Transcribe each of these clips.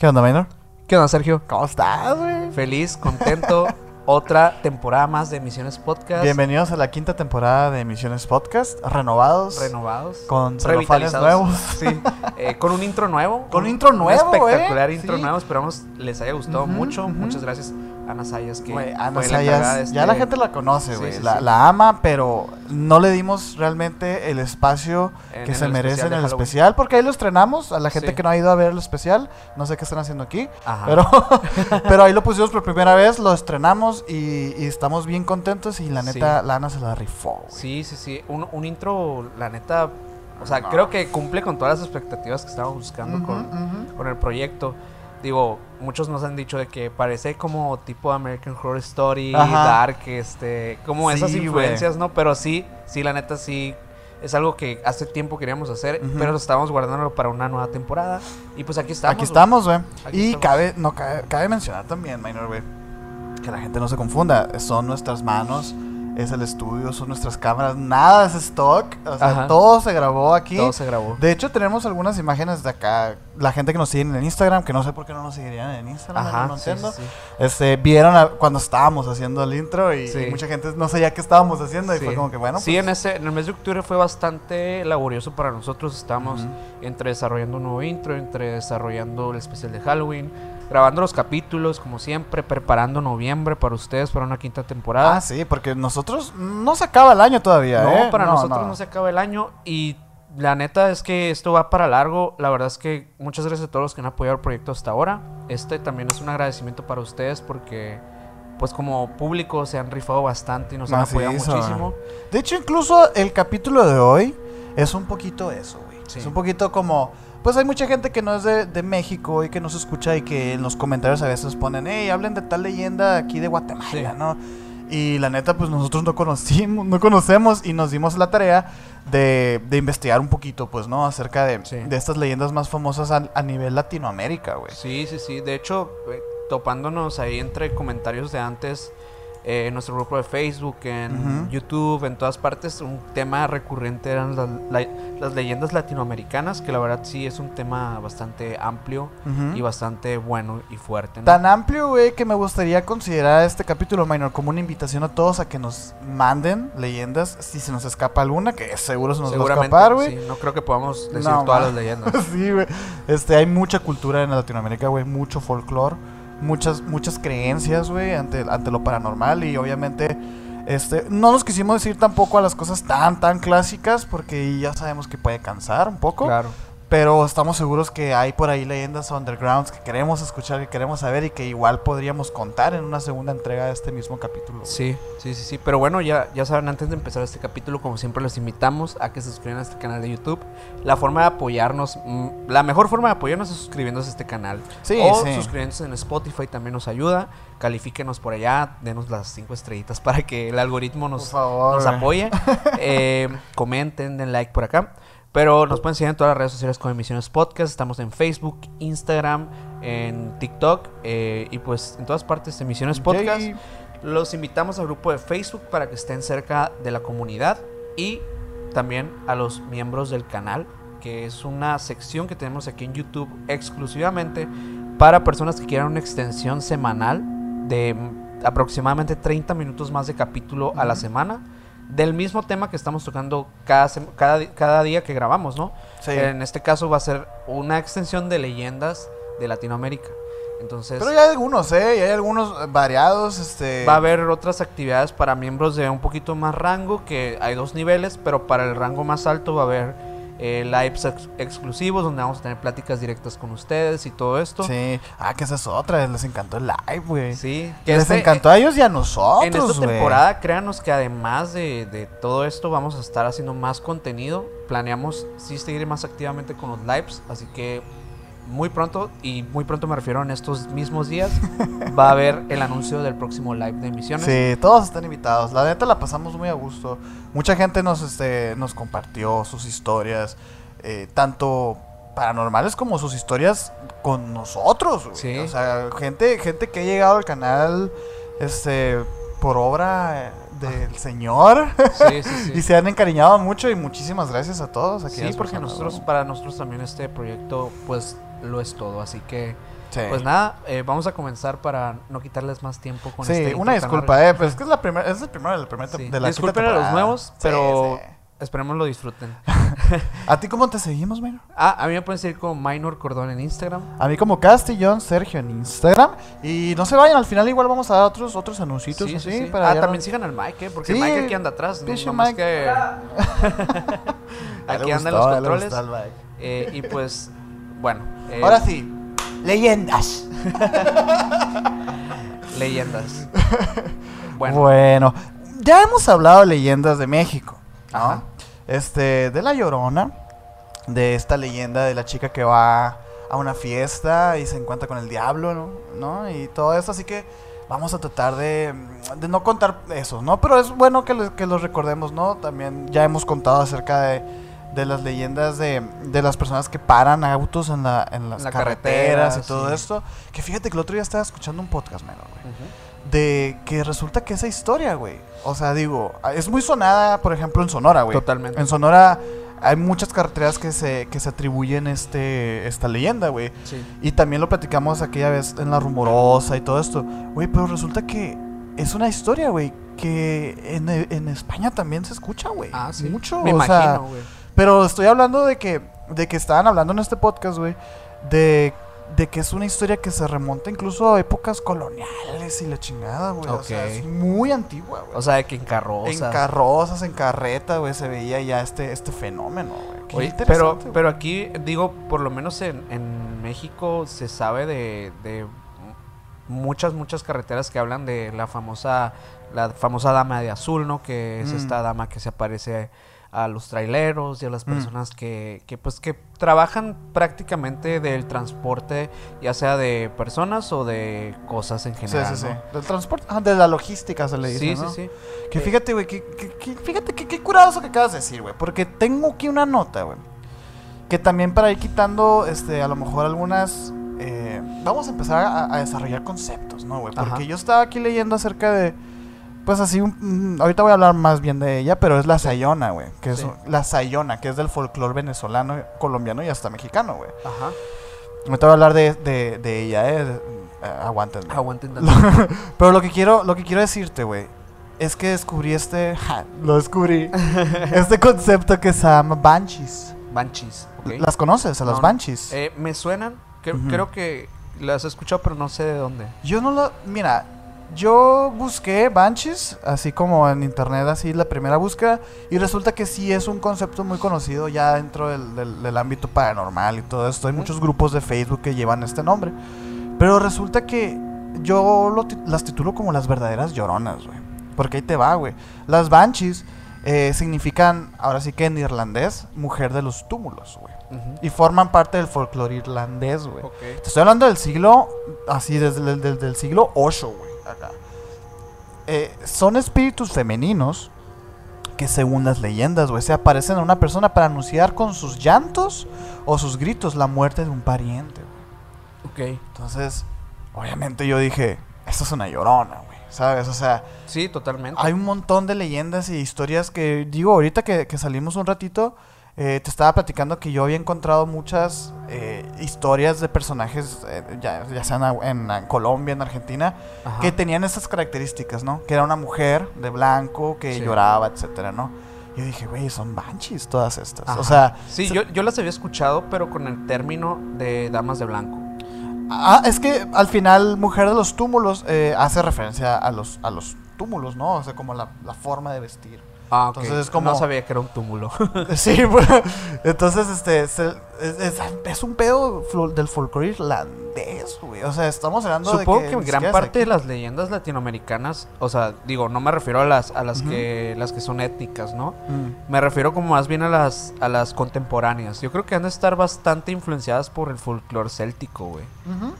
¿Qué onda, Minor? ¿Qué onda, Sergio? ¿Cómo estás, güey? Feliz, contento. Otra temporada más de Emisiones Podcast. Bienvenidos a la quinta temporada de Emisiones Podcast, renovados. Renovados. Con revitalizados. nuevos. Sí. Eh, con un intro nuevo. Con un intro nuevo, espectacular eh. intro Sí. nuevo. Esperamos les haya gustado mucho. Muchas gracias, Ana Sayas, que Güey, Ana la Sayas, este- ya la gente la conoce, Sí, güey. sí, la, sí. la ama, pero no le dimos realmente el espacio En- que en se merece en el Halloween. especial, porque ahí lo estrenamos. A la gente que no ha ido a ver el especial, no sé qué están haciendo aquí. Ajá. Pero, pero ahí lo pusimos por primera vez, lo estrenamos y, y estamos bien contentos. Y la neta, la Ana se la rifó. Sí, sí, sí. Un, un intro, la neta. O sea, No. creo que cumple con todas las expectativas que estábamos buscando con, con el proyecto. Digo, muchos nos han dicho de que parece como tipo American Horror Story, Ajá. Dark, este, como Sí, esas influencias, ¿no? Pero sí, sí, la neta sí es algo que hace tiempo queríamos hacer, pero estábamos guardándolo para una nueva temporada. Y pues aquí estamos. Aquí estamos, güey. Y estamos. cabe, no, cabe, cabe mencionar también, Minor, güey, que la gente no se confunda. Son nuestras manos, es el estudio, son nuestras cámaras, nada es stock. O sea, Ajá. todo se grabó aquí. Todo se grabó. De hecho, tenemos algunas imágenes de acá. La gente que nos sigue en Instagram, que no sé por qué no nos seguirían en Instagram, Ajá, no sí, entiendo. sí. Este, vieron a- cuando estábamos haciendo el intro y, Sí. mucha gente no sabía qué estábamos haciendo y fue como que bueno. sí, pues, en, ese, en el mes de octubre fue bastante laborioso para nosotros. Estábamos entre desarrollando un nuevo intro, entre desarrollando el especial de Halloween, grabando los capítulos, como siempre, preparando noviembre para ustedes para una quinta temporada. Ah, sí, porque nosotros no se acaba el año todavía, no, ¿eh? para nosotros no. se acaba el año y la neta es que esto va para largo. La verdad es que muchas gracias a todos los que han apoyado el proyecto hasta ahora. Este también es un agradecimiento para ustedes porque, pues como público, se han rifado bastante y nos han apoyado muchísimo. De hecho, incluso el capítulo de hoy es un poquito eso, güey. Sí. Es un poquito como... Pues hay mucha gente que no es de, de México y que nos escucha y que en los comentarios a veces ponen, hey, hablen de tal leyenda aquí de Guatemala, Sí. ¿no? Y la neta, pues nosotros no conocimos, no conocemos y nos dimos la tarea de, de investigar un poquito, pues, ¿no? Acerca de, Sí. de estas leyendas más famosas a, a nivel Latinoamérica, güey. Sí, sí, sí. De hecho, topándonos ahí entre comentarios de antes, eh, en nuestro grupo de Facebook, en. YouTube, en todas partes, un tema recurrente eran las, la- las leyendas latinoamericanas, que la verdad sí es un tema bastante amplio y bastante bueno y fuerte. ¿no? Tan amplio, güey, que me gustaría considerar este capítulo minor como una invitación a todos a que nos manden leyendas si se nos escapa alguna, que seguro se nos va a escapar, güey. sí, no creo que podamos decir No, todas las leyendas. Sí, güey. Este, hay mucha cultura en Latinoamérica, güey, mucho folclore, muchas muchas creencias, güey, ante, ante lo paranormal y obviamente este, no nos quisimos decir tampoco a las cosas tan tan clásicas porque ya sabemos que puede cansar un poco. Claro. Pero estamos seguros que hay por ahí leyendas undergrounds que queremos escuchar, que queremos saber y que igual podríamos contar en una segunda entrega de este mismo capítulo. Sí, sí, sí, sí. Pero bueno, ya, ya saben, antes de empezar este capítulo, como siempre, los invitamos a que se suscriban a este canal de YouTube. La forma de apoyarnos, mm, la mejor forma de apoyarnos es suscribiéndose a este canal. Sí, o sí. suscribiéndose en Spotify también nos ayuda. Califíquenos por allá, denos las cinco estrellitas para que el algoritmo nos, favor. nos apoye. Eh, comenten, den like por acá. Pero nos pueden seguir en todas las redes sociales con Emisiones Podcast. Estamos en Facebook, Instagram, en TikTok eh, y pues en todas partes de Emisiones Podcast. Yay. Los invitamos al grupo de Facebook para que estén cerca de la comunidad y también a los miembros del canal, que es una sección que tenemos aquí en YouTube exclusivamente para personas que quieran una extensión semanal de aproximadamente 30 minutos más de capítulo a la semana del mismo tema que estamos tocando cada, cada, cada día que grabamos, ¿no? Sí. En este caso va a ser una extensión de leyendas de Latinoamérica. Entonces... Pero ya hay algunos, ¿eh? Y hay algunos eh, variados, este... Va a haber otras actividades para miembros de un poquito más rango, que hay dos niveles, pero para el rango más alto va a haber eh, lives ex- exclusivos donde vamos a tener pláticas directas con ustedes y todo esto. Sí. Ah, que esa es otra. Les encantó el live, güey. Sí, Que les este- encantó a ellos y a nosotros, En esta temporada, créanos que además de, de todo esto, vamos a estar haciendo más contenido. Planeamos sí seguir más activamente con los lives, así que muy pronto, y muy pronto me refiero en estos mismos días, va a haber el anuncio del próximo live de emisiones. Sí, todos están invitados. La neta la pasamos muy a gusto. Mucha gente nos, este, nos compartió sus historias, eh, tanto paranormales como sus historias con nosotros. güey. Sí. O sea, gente, gente que ha llegado al canal, este, por obra eh, del Señor. Sí, sí, sí. y se han encariñado mucho y muchísimas gracias a todos. Sí, aquellas porque nosotros, ¿no? para nosotros también este proyecto, pues lo es todo. Así que, Sí. pues nada, eh, vamos a comenzar para no quitarles más tiempo con Sí, este una intro tan disculpa, eh, pues es que es la primera, es el primero de la primera Sí. tem- de la Disculpen a los nuevos, Sí, pero sí. esperemos lo disfruten. ¿A ti cómo te seguimos, Minor? Ah, a mí me pueden seguir como Minor Cordón en Instagram. A mí como Castillón Sergio en Instagram. Y no se vayan, al final igual vamos a dar otros, otros anuncios Sí, sí, así. sí. para Ah, también no- sigan al Mike, ¿eh? Porque Sí, Mike aquí anda atrás. No, Mike. que aquí andan los controles. gustó eh, y pues, bueno. eh, Ahora sí, leyendas. Leyendas. Bueno, Bueno, ya hemos hablado de leyendas de México. ¿no? Ajá. Este, de la Llorona, de esta leyenda de la chica que va a una fiesta y se encuentra con el diablo, ¿no? ¿No? Y todo eso, así que vamos a tratar de, de no contar eso, ¿no? Pero es bueno que, lo- que los recordemos, ¿no? También ya hemos contado acerca de, de las leyendas de, de las personas que paran autos en, la, en las la carreteras carretera, y todo sí. esto. Que fíjate que el otro día estaba escuchando un podcast, menor, güey de que resulta que esa historia, güey. O sea, digo, es muy sonada, por ejemplo, en Sonora, güey. Totalmente. En Sonora hay muchas carreteras que se, que se atribuyen este, esta leyenda, güey. Sí. Y también lo platicamos aquella vez en La Rumorosa y todo esto. Güey, pero resulta que es una historia, güey, que en, en España también se escucha, güey. Ah, sí. Mucho, Me o imagino, güey. Pero estoy hablando de que, de que estaban hablando en este podcast, güey, de, de que es una historia que se remonta incluso a épocas coloniales y la chingada, güey. O sea, Ok. es muy antigua, güey. O sea, de que en carrozas. en carrozas, en carreta, güey, se veía ya este, este fenómeno, güey. Qué Oye, interesante, pero, güey. pero aquí, digo, por lo menos en, en México se sabe de, de muchas, muchas carreteras que hablan de la famosa, la famosa dama de azul, ¿no? Que es Mm. esta dama que se aparece a los traileros y a las Mm. personas que, que, pues, que trabajan prácticamente del transporte, ya sea de personas o de cosas en Sí, general, sí, sí. ¿no? Del transporte, ah, de la logística se le dice, Sí, ¿no? sí, sí. Que Eh, fíjate, güey, que, que- que- fíjate que qué curado eso que acabas de decir, güey. Porque tengo aquí una nota, güey. Que también para ir quitando, este, a lo mejor algunas... eh, vamos a empezar a, a desarrollar conceptos, ¿no, güey? Porque Ajá. yo estaba aquí leyendo acerca de... Pues así, un- mm, ahorita voy a hablar más bien de ella, pero es la Sayona, güey. Que es Sí. la Sayona, que es del folclore venezolano, colombiano y hasta mexicano, güey. Ajá. Ahorita voy a hablar de, de, de ella, eh. eh. Aguanten tantito. Pero lo que quiero, lo que quiero decirte, güey, es que descubrí este, ja, lo descubrí, este concepto que se llama banshees. Banshees, ¿ok? ¿Las conoces a las No, banshees? Eh, me suenan, que- Ujú. creo que las he escuchado, pero no sé de dónde. Yo no lo, mira, yo busqué banshees, así como en internet, así la primera búsqueda, y resulta que sí es un concepto muy conocido ya dentro del, del- del ámbito paranormal y todo esto. Hay muchos grupos de Facebook que llevan este nombre, pero resulta que yo lo las titulo como las verdaderas lloronas, güey. Porque ahí te va, güey. Las banshees eh, significan, ahora sí que en irlandés, mujer de los túmulos, güey. Y forman parte del folclore irlandés, güey. Te estoy hablando del siglo, así, desde el del, del siglo 8, güey. Acá. Eh, son espíritus femeninos que según las leyendas, güey, se aparecen a una persona para anunciar con sus llantos o sus gritos la muerte de un pariente, güey. Ok. Entonces, obviamente yo dije, esto es una llorona, güey, ¿sabes? O sea, Sí, totalmente. hay un montón de leyendas y historias que, digo, ahorita que, que salimos un ratito, eh, te estaba platicando que yo había encontrado muchas eh, historias de personajes, eh, ya, ya sean en, en Colombia, en Argentina, Ajá. que tenían esas características, ¿no? Que era una mujer de blanco, que Sí. lloraba, etcétera, ¿no? Yo dije, güey, son banshees todas estas. Ajá. O sea, Sí, se- yo, yo las había escuchado, pero con el término de damas de blanco. Ah, es que al final Mujer de los Túmulos eh, hace referencia a los, a los túmulos, ¿no? O sea, como la, la forma de vestir. Ah, ok. Entonces es como- No sabía que era un túmulo. Sí, pues, entonces, este, es, es- es un pedo del folclore irlandés, güey. O sea, estamos hablando Supongo de que, que... gran parte de las leyendas latinoamericanas, o sea, digo, no me refiero a las a las que las que son étnicas, ¿no? Mm. Me refiero como más bien a las a las contemporáneas. Yo creo que han de estar bastante influenciadas por el folclore céltico, güey. Ujú.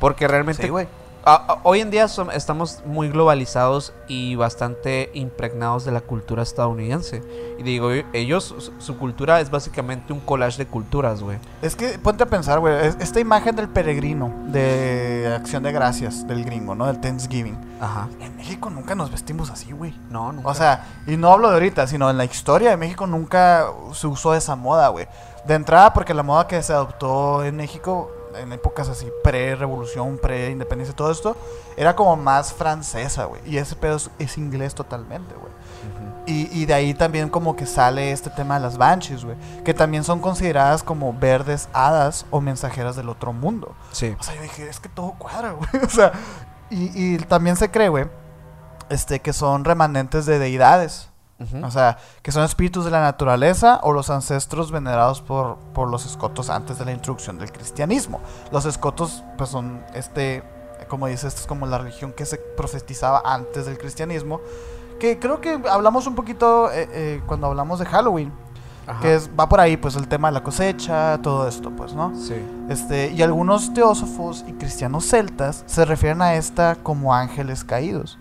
Porque realmente Sí, güey. A- a- hoy en día som- estamos muy globalizados y bastante impregnados de la cultura estadounidense. Y digo, e- ellos, su, su cultura es básicamente un collage de culturas, güey. Es que ponte a pensar, güey. es- Esta imagen del peregrino de Acción de Gracias del gringo, ¿no? Del Thanksgiving. Ajá. En México nunca nos vestimos así, güey. No, nunca. O sea, y no hablo de ahorita, sino en la historia de México nunca se usó esa moda, güey. De entrada, porque la moda que se adoptó en México en épocas así, pre-revolución, pre-independencia, todo esto, era como más francesa, güey. Y ese pedo es, es inglés totalmente, güey. Y, y de ahí también como que sale este tema de las banshees, güey. Que también son consideradas como verdes hadas o mensajeras del otro mundo. Sí. O sea, yo dije, es que todo cuadra, güey. O sea, y, y también se cree, güey, este, que son remanentes de deidades. O sea, que son espíritus de la naturaleza o los ancestros venerados por, por los escotos antes de la introducción del cristianismo. Los escotos, pues son este, como dice, esto es como la religión que se profetizaba antes del cristianismo. Que creo que hablamos un poquito eh, eh, cuando hablamos de Halloween, Ajá. que es, va por ahí, pues el tema de la cosecha, todo esto, pues, ¿no? Sí. Este, y algunos teósofos y cristianos celtas se refieren a esta como ángeles caídos.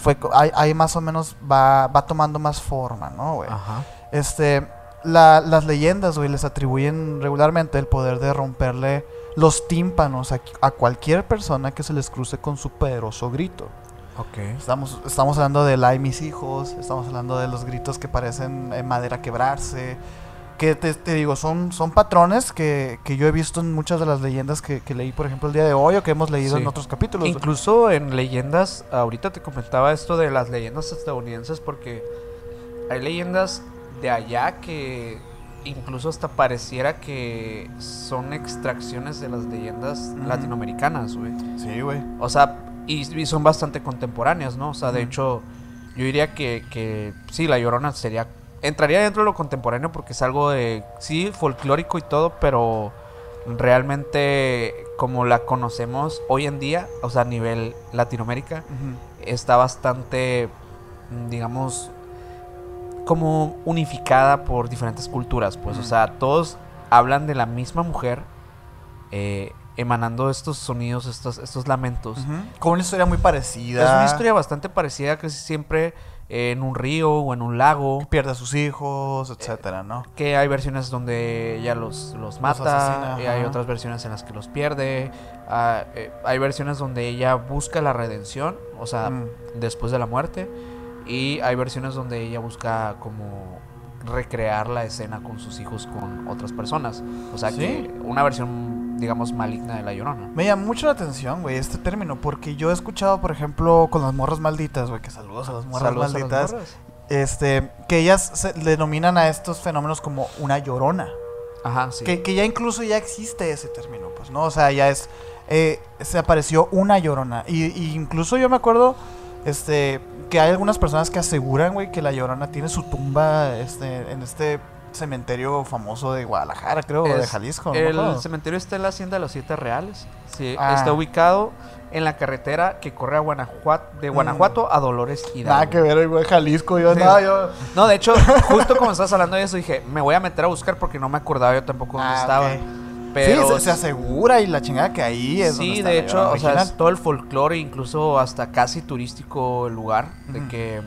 Fue, ahí, ahí más o menos va, va tomando más forma, ¿no, güey? Ajá. Este, la- las leyendas, güey, les atribuyen regularmente el poder de romperle los tímpanos a, a cualquier persona que se les cruce con su poderoso grito. Ok. Estamos, estamos hablando del ay mis hijos, estamos hablando de los gritos que parecen eh, madera quebrarse. Que te, te digo, son, son patrones que, que yo he visto en muchas de las leyendas que, que leí, por ejemplo, el día de hoy o que hemos leído Sí. en otros capítulos. Incluso en leyendas, ahorita te comentaba esto de las leyendas estadounidenses porque hay leyendas de allá que incluso hasta pareciera que son extracciones de las leyendas latinoamericanas, güey. Sí, güey. O sea, y, y son bastante contemporáneas, ¿no? O sea, de hecho, yo diría que, que sí, La Llorona sería... Entraría dentro de lo contemporáneo porque es algo de, sí, folclórico y todo, pero realmente como la conocemos hoy en día, o sea, a nivel Latinoamérica, está bastante, digamos, como unificada por diferentes culturas, pues, o sea, todos hablan de la misma mujer eh, emanando estos sonidos, estos, estos lamentos. Con una historia muy parecida. Es una historia bastante parecida, casi siempre en un río o en un lago. Pierde a sus hijos, etcétera, ¿no? Que hay versiones donde ella los, los mata, asesina, y hay otras versiones en las que los pierde. ah, eh, hay versiones donde ella busca la redención, o sea, Mm. después de la muerte. Y hay versiones donde ella busca como recrear la escena con sus hijos con otras personas. O sea Sí. que una versión, digamos, maligna de la llorona. Me llama mucho la atención, güey, este término, porque yo he escuchado, por ejemplo, con las morras malditas, güey, que saludos a las morras Saludos a las malditas, este, que ellas se denominan a estos fenómenos como una llorona, Ajá, sí. que, que ya incluso ya existe ese término, pues, ¿no? O sea, ya es, eh, se apareció una llorona, y, y incluso yo me acuerdo, este, que hay algunas personas que aseguran, güey, que la llorona tiene su tumba, este, en este cementerio famoso de Guadalajara, creo, o de Es- Jalisco, no El cementerio está en la Hacienda de los Siete Reales. Sí, Ah. está ubicado en la carretera que corre a Guanajuato, de Guanajuato a Dolores Hidalgo. Nada que ver, güey, Jalisco, yo Sí. nada, yo... No, de hecho, justo como estás hablando de eso, dije, me voy a meter a buscar porque no me acordaba yo tampoco dónde Ah, estaba. Pero sí, se, se asegura y la chingada que ahí es donde Sí, de hecho, o sea, es todo el folclore, incluso hasta casi turístico el lugar, de que,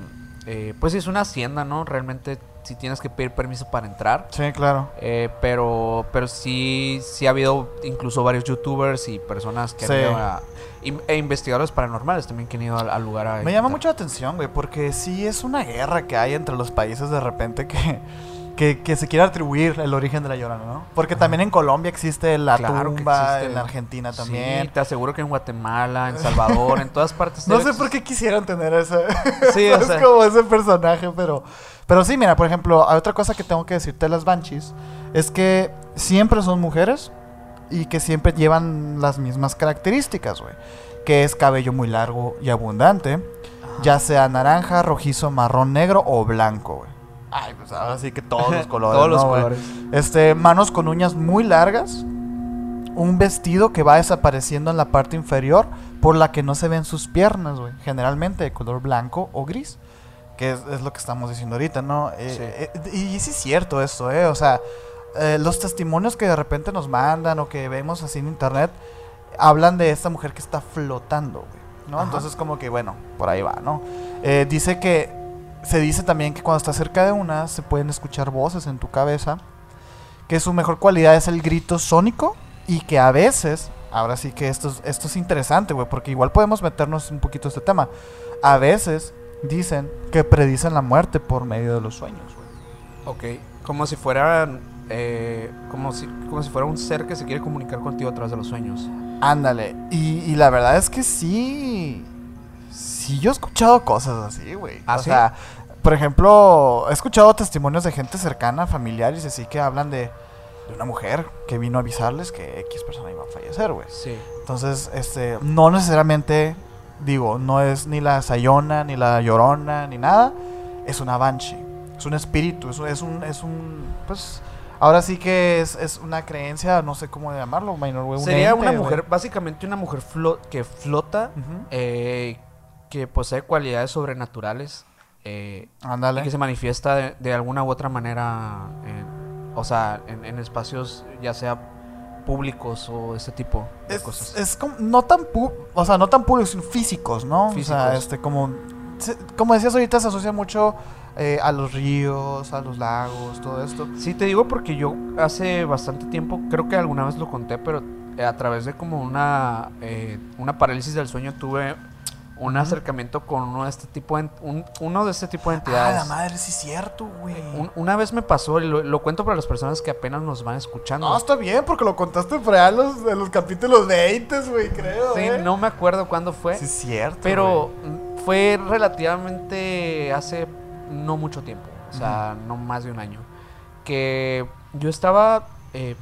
eh, pues es una hacienda, ¿no? Realmente sí tienes que pedir permiso para entrar. Sí, claro. Eh, pero, pero sí, sí ha habido incluso varios youtubers y personas que Sí. han ido a, e investigadores paranormales también que han ido al, al lugar a Me llama mucho la atención, güey, porque sí es una guerra que hay entre los países de repente que, que, que se quiere atribuir el origen de la llorona, ¿no? Porque también en Colombia existe la Claro tumba, existe. en Argentina Sí, también. te aseguro que en Guatemala, en Salvador, en todas partes. No sé por qué quisieran tener ese, Sí, es sea. como ese personaje, pero, pero sí, mira, por ejemplo, hay otra cosa que tengo que decirte de las Banshees, es que siempre son mujeres y que siempre llevan las mismas características, güey, que es cabello muy largo y abundante, Ajá. ya sea naranja, rojizo, marrón, negro o blanco, güey. Ay, pues ahora sí que todos los colores, Todos los colores. Este, manos con uñas muy largas. Un vestido que va desapareciendo en la parte inferior por la que no se ven sus piernas, güey. Generalmente de color blanco o gris. Que es, es lo que estamos diciendo ahorita, ¿no? Eh, eh, y sí es cierto esto, ¿eh? O sea, eh, los testimonios que de repente nos mandan o que vemos así en internet hablan de esta mujer que está flotando, güey. ¿no? Entonces como que, bueno, por ahí va, ¿no? Dice que se dice también que cuando estás cerca de una se pueden escuchar voces en tu cabeza, que su mejor cualidad es el grito sónico y que a veces, ahora sí que esto es, esto es interesante, güey, porque igual podemos meternos un poquito a este tema. A veces dicen que predicen la muerte por medio de los sueños, güey. Ok, como si fueran eh, como, si, como si fuera un ser que se quiere comunicar contigo a través de los sueños. Ándale. Y, y la verdad es que sí. Sí, yo he escuchado cosas así, güey. ¿Ah, o sí? sea, por ejemplo, he escuchado testimonios de gente cercana, familiares, así que hablan de, de una mujer que vino a avisarles que X persona iba a fallecer, güey. Sí. Entonces, este, no necesariamente, digo, no es ni la Sayona, ni la Llorona, ni nada. Es una Banshee. Es un espíritu, es un, es un, es un pues, ahora sí que es, es una creencia, no sé cómo llamarlo, minor, güey, Sería una mujer, básicamente una mujer flo- que flota, eh, que posee cualidades sobrenaturales eh, y que se manifiesta de, de alguna u otra manera, en- o sea, en, en espacios ya sea públicos o ese tipo de Es, cosas. es como, no tan pu- o sea, no tan públicos, sino físicos, ¿no? O sea, Físicos. este, como, como decías ahorita, se asocia mucho eh, a los ríos, a los lagos, todo esto. Sí, te digo porque yo hace bastante tiempo, creo que alguna vez lo conté, pero eh, a través de como una, eh, una parálisis del sueño tuve un acercamiento con uno de este tipo de, un- uno de este tipo de Ah, entidades. la madre, sí es cierto, güey. Un- una vez me pasó, y lo, lo cuento para las personas que apenas nos van escuchando. No, está bien, porque lo contaste en los, en los capítulos 20, güey, creo. sí, ¿eh? no me acuerdo cuándo fue, Sí, es cierto. pero mm, fue relativamente hace no mucho tiempo, o sea, no más de un año, que yo estaba eh,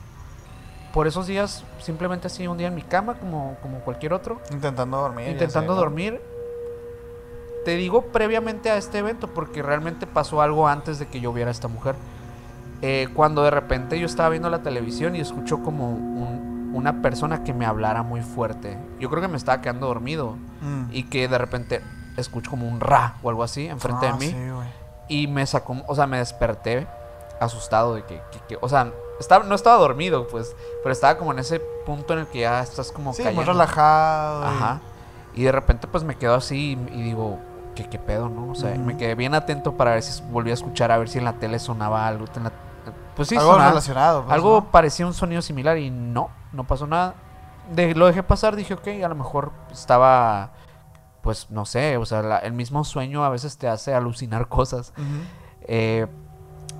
por esos días simplemente así un día en mi cama como, como cualquier otro. Intentando dormir. intentando sé, ¿no? dormir. Te digo previamente a este evento porque realmente pasó algo antes de que yo viera a esta mujer. Eh, cuando de repente yo estaba viendo la televisión y escucho como un- una persona que me hablara muy fuerte. Yo creo que me estaba quedando dormido Mm. y que de repente escucho como un ra o algo así enfrente Ah, de mí sí, y me sacó, o sea, me desperté asustado de que, que- que- o sea, estaba, no estaba dormido, pues, pero estaba como en ese punto en el que ya estás como Sí, muy cayendo. relajado. y- Ajá. Y de repente pues me quedo así y, y digo, ¿qué, qué pedo, no? O sea, me quedé bien atento para ver si volvía a escuchar, a ver si en la tele sonaba algo. en la- pues sí, algo sonaba. relacionado. pues, algo ¿no? parecía un sonido similar y no, no pasó nada. De- lo dejé pasar, dije, ok, a lo mejor estaba, pues no sé, o sea, la- el mismo sueño a veces te hace alucinar cosas. Eh,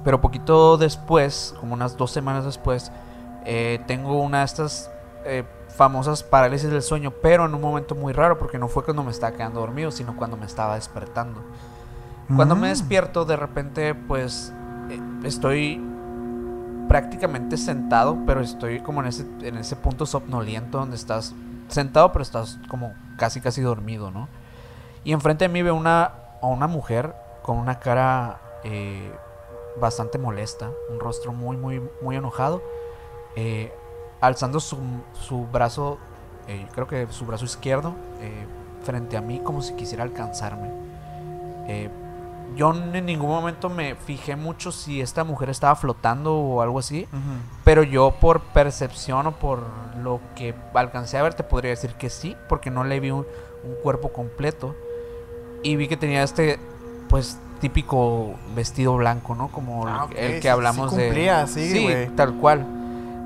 pero poquito después, como unas dos semanas después, eh, tengo una de estas eh, famosas parálisis del sueño, pero en un momento muy raro, porque no fue cuando me estaba quedando dormido, sino cuando me estaba despertando. Cuando me Mm. despierto, de repente, pues eh, estoy prácticamente sentado, pero estoy como en ese, en ese punto somnoliento donde estás sentado, pero estás como casi casi dormido, ¿no? Y enfrente de mí veo una, a una mujer con una cara eh, bastante molesta, un rostro muy, muy, muy enojado, eh, alzando su, su brazo, eh, creo que su brazo izquierdo, eh, frente a mí como si quisiera alcanzarme. Yo en ningún momento me fijé mucho si esta mujer estaba flotando o algo así. Pero yo por percepción o por lo que alcancé a ver te podría decir que sí, porque no le vi un, un cuerpo completo. Y vi que tenía este, pues, típico vestido blanco, ¿no? Como el- Ah, el sí, que hablamos sí de... sí, güey. tal cual.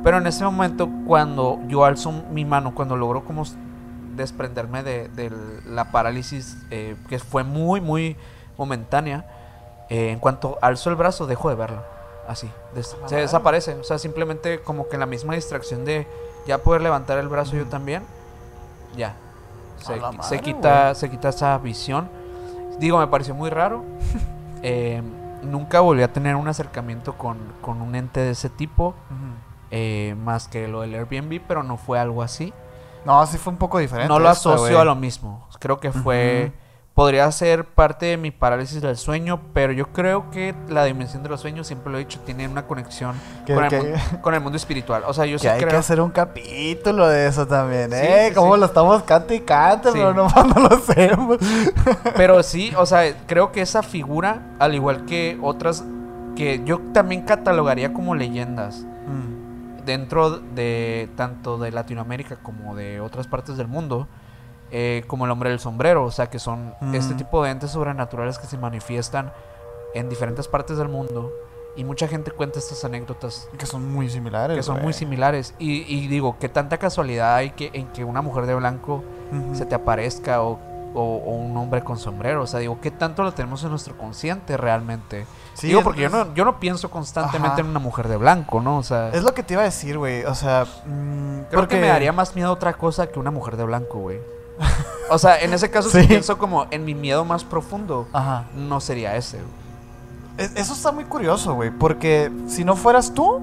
Pero en ese momento, cuando yo alzo mi mano, cuando logro como desprenderme de, de la parálisis, eh, que fue muy, muy momentánea, eh, en cuanto alzo el brazo, dejo de verla. Así, des- A la se desaparece. O sea, simplemente como que la misma distracción de ya poder levantar el brazo yo también, ya. Se, se quita, se quita esa visión. Digo, me pareció muy raro. Eh, nunca volví a tener un acercamiento con, con un ente de ese tipo, eh, más que lo del Airbnb, pero no fue algo así. No, sí fue un poco diferente. No lo esta, asocio a lo mismo. Creo que fue. Podría ser parte de mi parálisis del sueño, pero yo creo que la dimensión de los sueños, siempre lo he dicho, tiene una conexión Que- con, el con mundo espiritual. O sea, yo sí Que hay que hacer un capítulo de eso también, ¿eh? sí, Como sí. lo estamos cante y cante, Sí. pero nomás no lo hacemos. Pero sí, o sea, creo que esa figura, al igual que otras que yo también catalogaría como leyendas Mm. dentro de tanto de Latinoamérica como de otras partes del mundo, eh, como el hombre del sombrero, o sea, que son Mm. este tipo de entes sobrenaturales que se manifiestan en diferentes partes del mundo y mucha gente cuenta estas anécdotas Que son muy similares. que son muy güey. similares y, y digo, que tanta casualidad hay que en que una mujer de blanco Ujú. se te aparezca o o, o un hombre con sombrero. O sea, digo, ¿qué tanto lo tenemos en nuestro consciente realmente? Sí, digo, es- porque yo no, yo no pienso constantemente Ajá. en una mujer de blanco, ¿no? O sea, Es lo que te iba a decir, güey. O sea, mm, creo porque que me daría más miedo otra cosa que una mujer de blanco, güey. O sea, en ese caso, Sí. si pienso como en mi miedo más profundo, Ajá. no sería ese. güey. Es- Eso está muy curioso, güey. Porque si no fueras tú,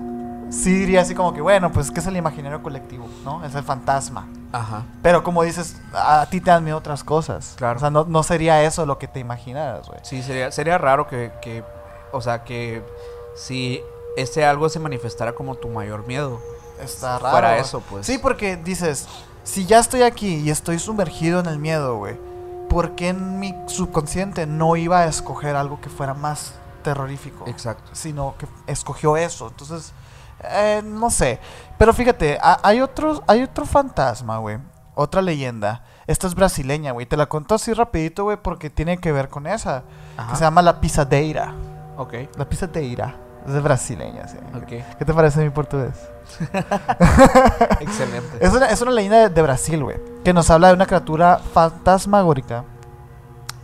sí diría así como que, bueno, pues que es el imaginario colectivo, ¿no? Es el fantasma. Ajá. Pero como dices, a ti te dan miedo otras cosas. Claro. O sea, no, no sería eso lo que te imaginaras, güey. Sí, sería, sería raro que, que, o sea, que si ese algo se manifestara como tu mayor miedo, Está raro. fuera eso, pues. Sí, porque dices, si ya estoy aquí y estoy sumergido en el miedo, güey, ¿por qué en mi subconsciente no iba a escoger algo que fuera más terrorífico? Exacto. Sino que escogió eso. Entonces, eh, no sé. Pero fíjate, ha- hay, otros, hay otro fantasma, güey. Otra leyenda. Esta es brasileña, güey. Te la conto así rapidito, güey, porque tiene que ver con esa. Ajá. Que se llama la pisadeira. Ok. La pisadeira. Es de brasileña, sí. Ok. ¿Qué te parece mi portugués? Excelente. Es una, es una leyenda de, de Brasil, güey. Que nos habla de una criatura fantasmagórica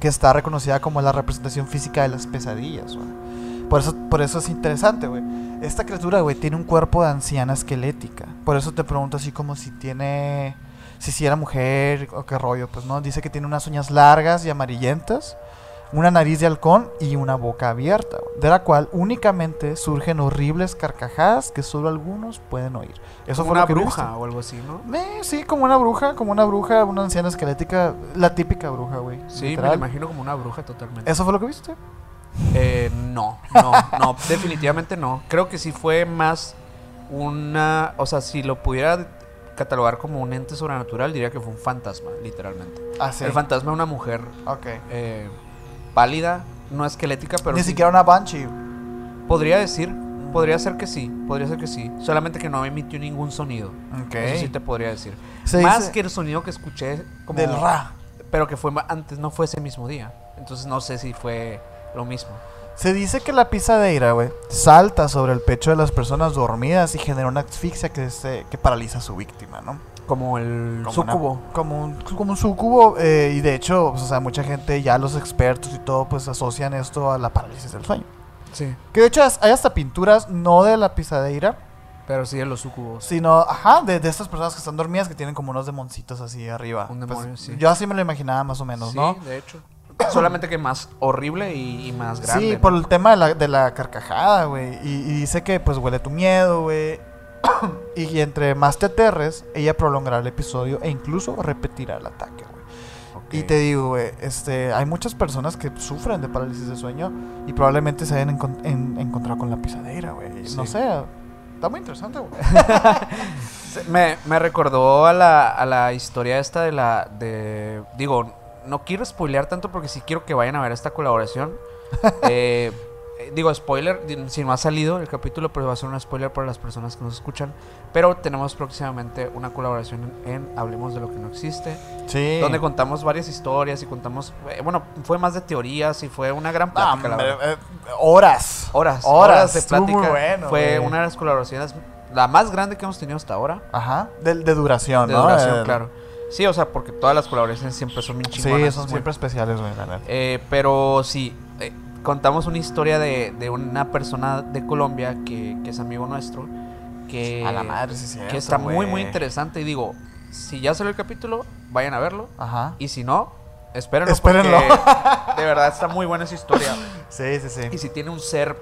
que está reconocida como la representación física de las pesadillas, güey. Por eso, por eso es interesante, güey. Esta criatura, güey, tiene un cuerpo de anciana esquelética. Por eso te pregunto así como si tiene... Si si era mujer o qué rollo, pues no. Dice que tiene unas uñas largas y amarillentas, una nariz de halcón y una boca abierta, de la cual únicamente surgen horribles carcajadas que solo algunos pueden oír. Eso Como fue una lo que viste. bruja o algo así, ¿no? Eh, sí, como una bruja, como una bruja, una anciana esquelética, la típica bruja, güey. Sí, me literal. la imagino como una bruja totalmente. ¿Eso fue lo que viste? Eh, no, no, no, definitivamente no. Creo que sí fue más una, o sea, si lo pudiera catalogar como un ente sobrenatural, diría que fue un fantasma, literalmente. Ah, sí. El fantasma de una mujer Ok. eh, pálida, no esquelética, pero Ni sí- siquiera una banshee. podría decir, podría ser que sí, podría ser que sí, solamente que no emitió ningún sonido. Ok. Eso sí te podría decir. Se Más dice que el sonido que escuché como del ra. pero que fue antes, no fue ese mismo día. Entonces no sé si fue lo mismo. Se dice que la pisadeira, güey, salta sobre el pecho de las personas dormidas y genera una asfixia que, se, que paraliza a su víctima, ¿no? Como el Como sucubo. una- como, un, como un sucubo. eh, y de hecho, pues, o sea, mucha gente, ya los expertos y todo, pues asocian esto a la parálisis del sueño. Sí. Que de hecho hay hasta pinturas, no de la pisadeira, Pero sí de los sucubos. Sino, ajá, de, de estas personas que están dormidas que tienen como unos demoncitos así arriba. Un Pues, demonio, sí. Yo así me lo imaginaba más o menos, sí, ¿no? de hecho. Solamente que más horrible y, y más grande. sí, ¿no? por el tema de la, de la carcajada, güey. Y, y dice que pues huele tu miedo, güey. y entre más te aterres, ella prolongará el episodio e incluso repetirá el ataque, güey. Y te digo, güey, este, hay muchas personas que sufren de parálisis de sueño y probablemente se hayan encon- en- encontrado con la pisadera, güey. Sí. No sé, está muy interesante, güey. Me, me recordó a la, a la historia esta de la. de Digo, no quiero spoilear tanto porque sí quiero que vayan a ver esta colaboración. Eh, digo, spoiler, si no ha salido el capítulo, pero va a ser un spoiler para las personas que nos escuchan. Pero tenemos próximamente una colaboración en, en Hablemos de lo que no existe. Sí. Donde contamos varias historias y contamos. eh, bueno, fue más de teorías y fue una gran Ah, plática, la verdad. eh, horas. Horas, Horas, de plática. muy bueno, fue una de las colaboraciones, la más grande que hemos tenido hasta ahora. Ajá. De, de duración, De ¿no? duración, claro. Sí, o sea, porque todas las colaboraciones siempre son bien Sí, chingonas. son muy- siempre especiales, güey. Eh, pero sí, eh, contamos una historia de, de una persona de Colombia que, que es amigo nuestro. Que, A la madre, sí, cierto, que está muy, muy interesante. Y digo, si ya salió el capítulo, vayan a verlo. Ajá. Y si no, espérenlo. Espérenlo. porque de verdad está muy buena esa historia. Sí, sí, sí. Y si tiene un ser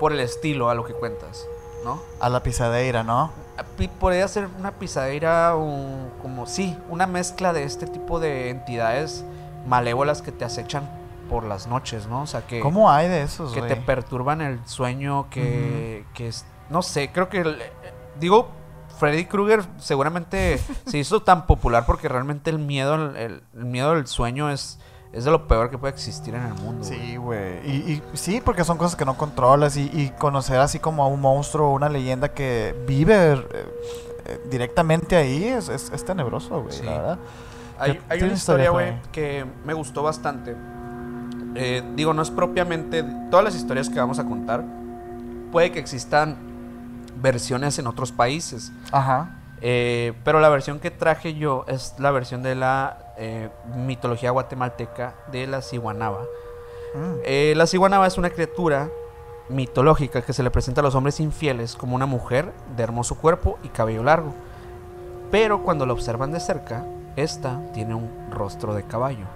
por el estilo a lo que cuentas, ¿no? A la pisadeira, ¿no? Podría ser una pisadera o como sí, una mezcla de este tipo de entidades malévolas que te acechan por las noches, ¿no? O sea, que, ¿Cómo hay de esos, que te perturban el sueño, que, que es, no sé, creo que, el- digo, Freddy Krueger seguramente se hizo tan popular porque realmente el miedo, el, el miedo al sueño es, es de lo peor que puede existir en el mundo. Sí, güey. Y, y sí, porque son cosas que no controlas. Y, y conocer así como a un monstruo o una leyenda que vive eh, eh, directamente ahí es, es, es tenebroso, güey, Sí. Hay, ¿Qué- hay una historia güey, que me gustó bastante. Eh, digo, no es propiamente. Todas las historias que vamos a contar, puede que existan versiones en otros países. Ajá. Eh, pero la versión que traje yo es la versión de la eh, mitología guatemalteca de la ciguanaba. Mm. Eh, la ciguanaba es una criatura mitológica que se le presenta a los hombres infieles como una mujer de hermoso cuerpo y cabello largo. Pero cuando la observan de cerca, esta tiene un rostro de caballo.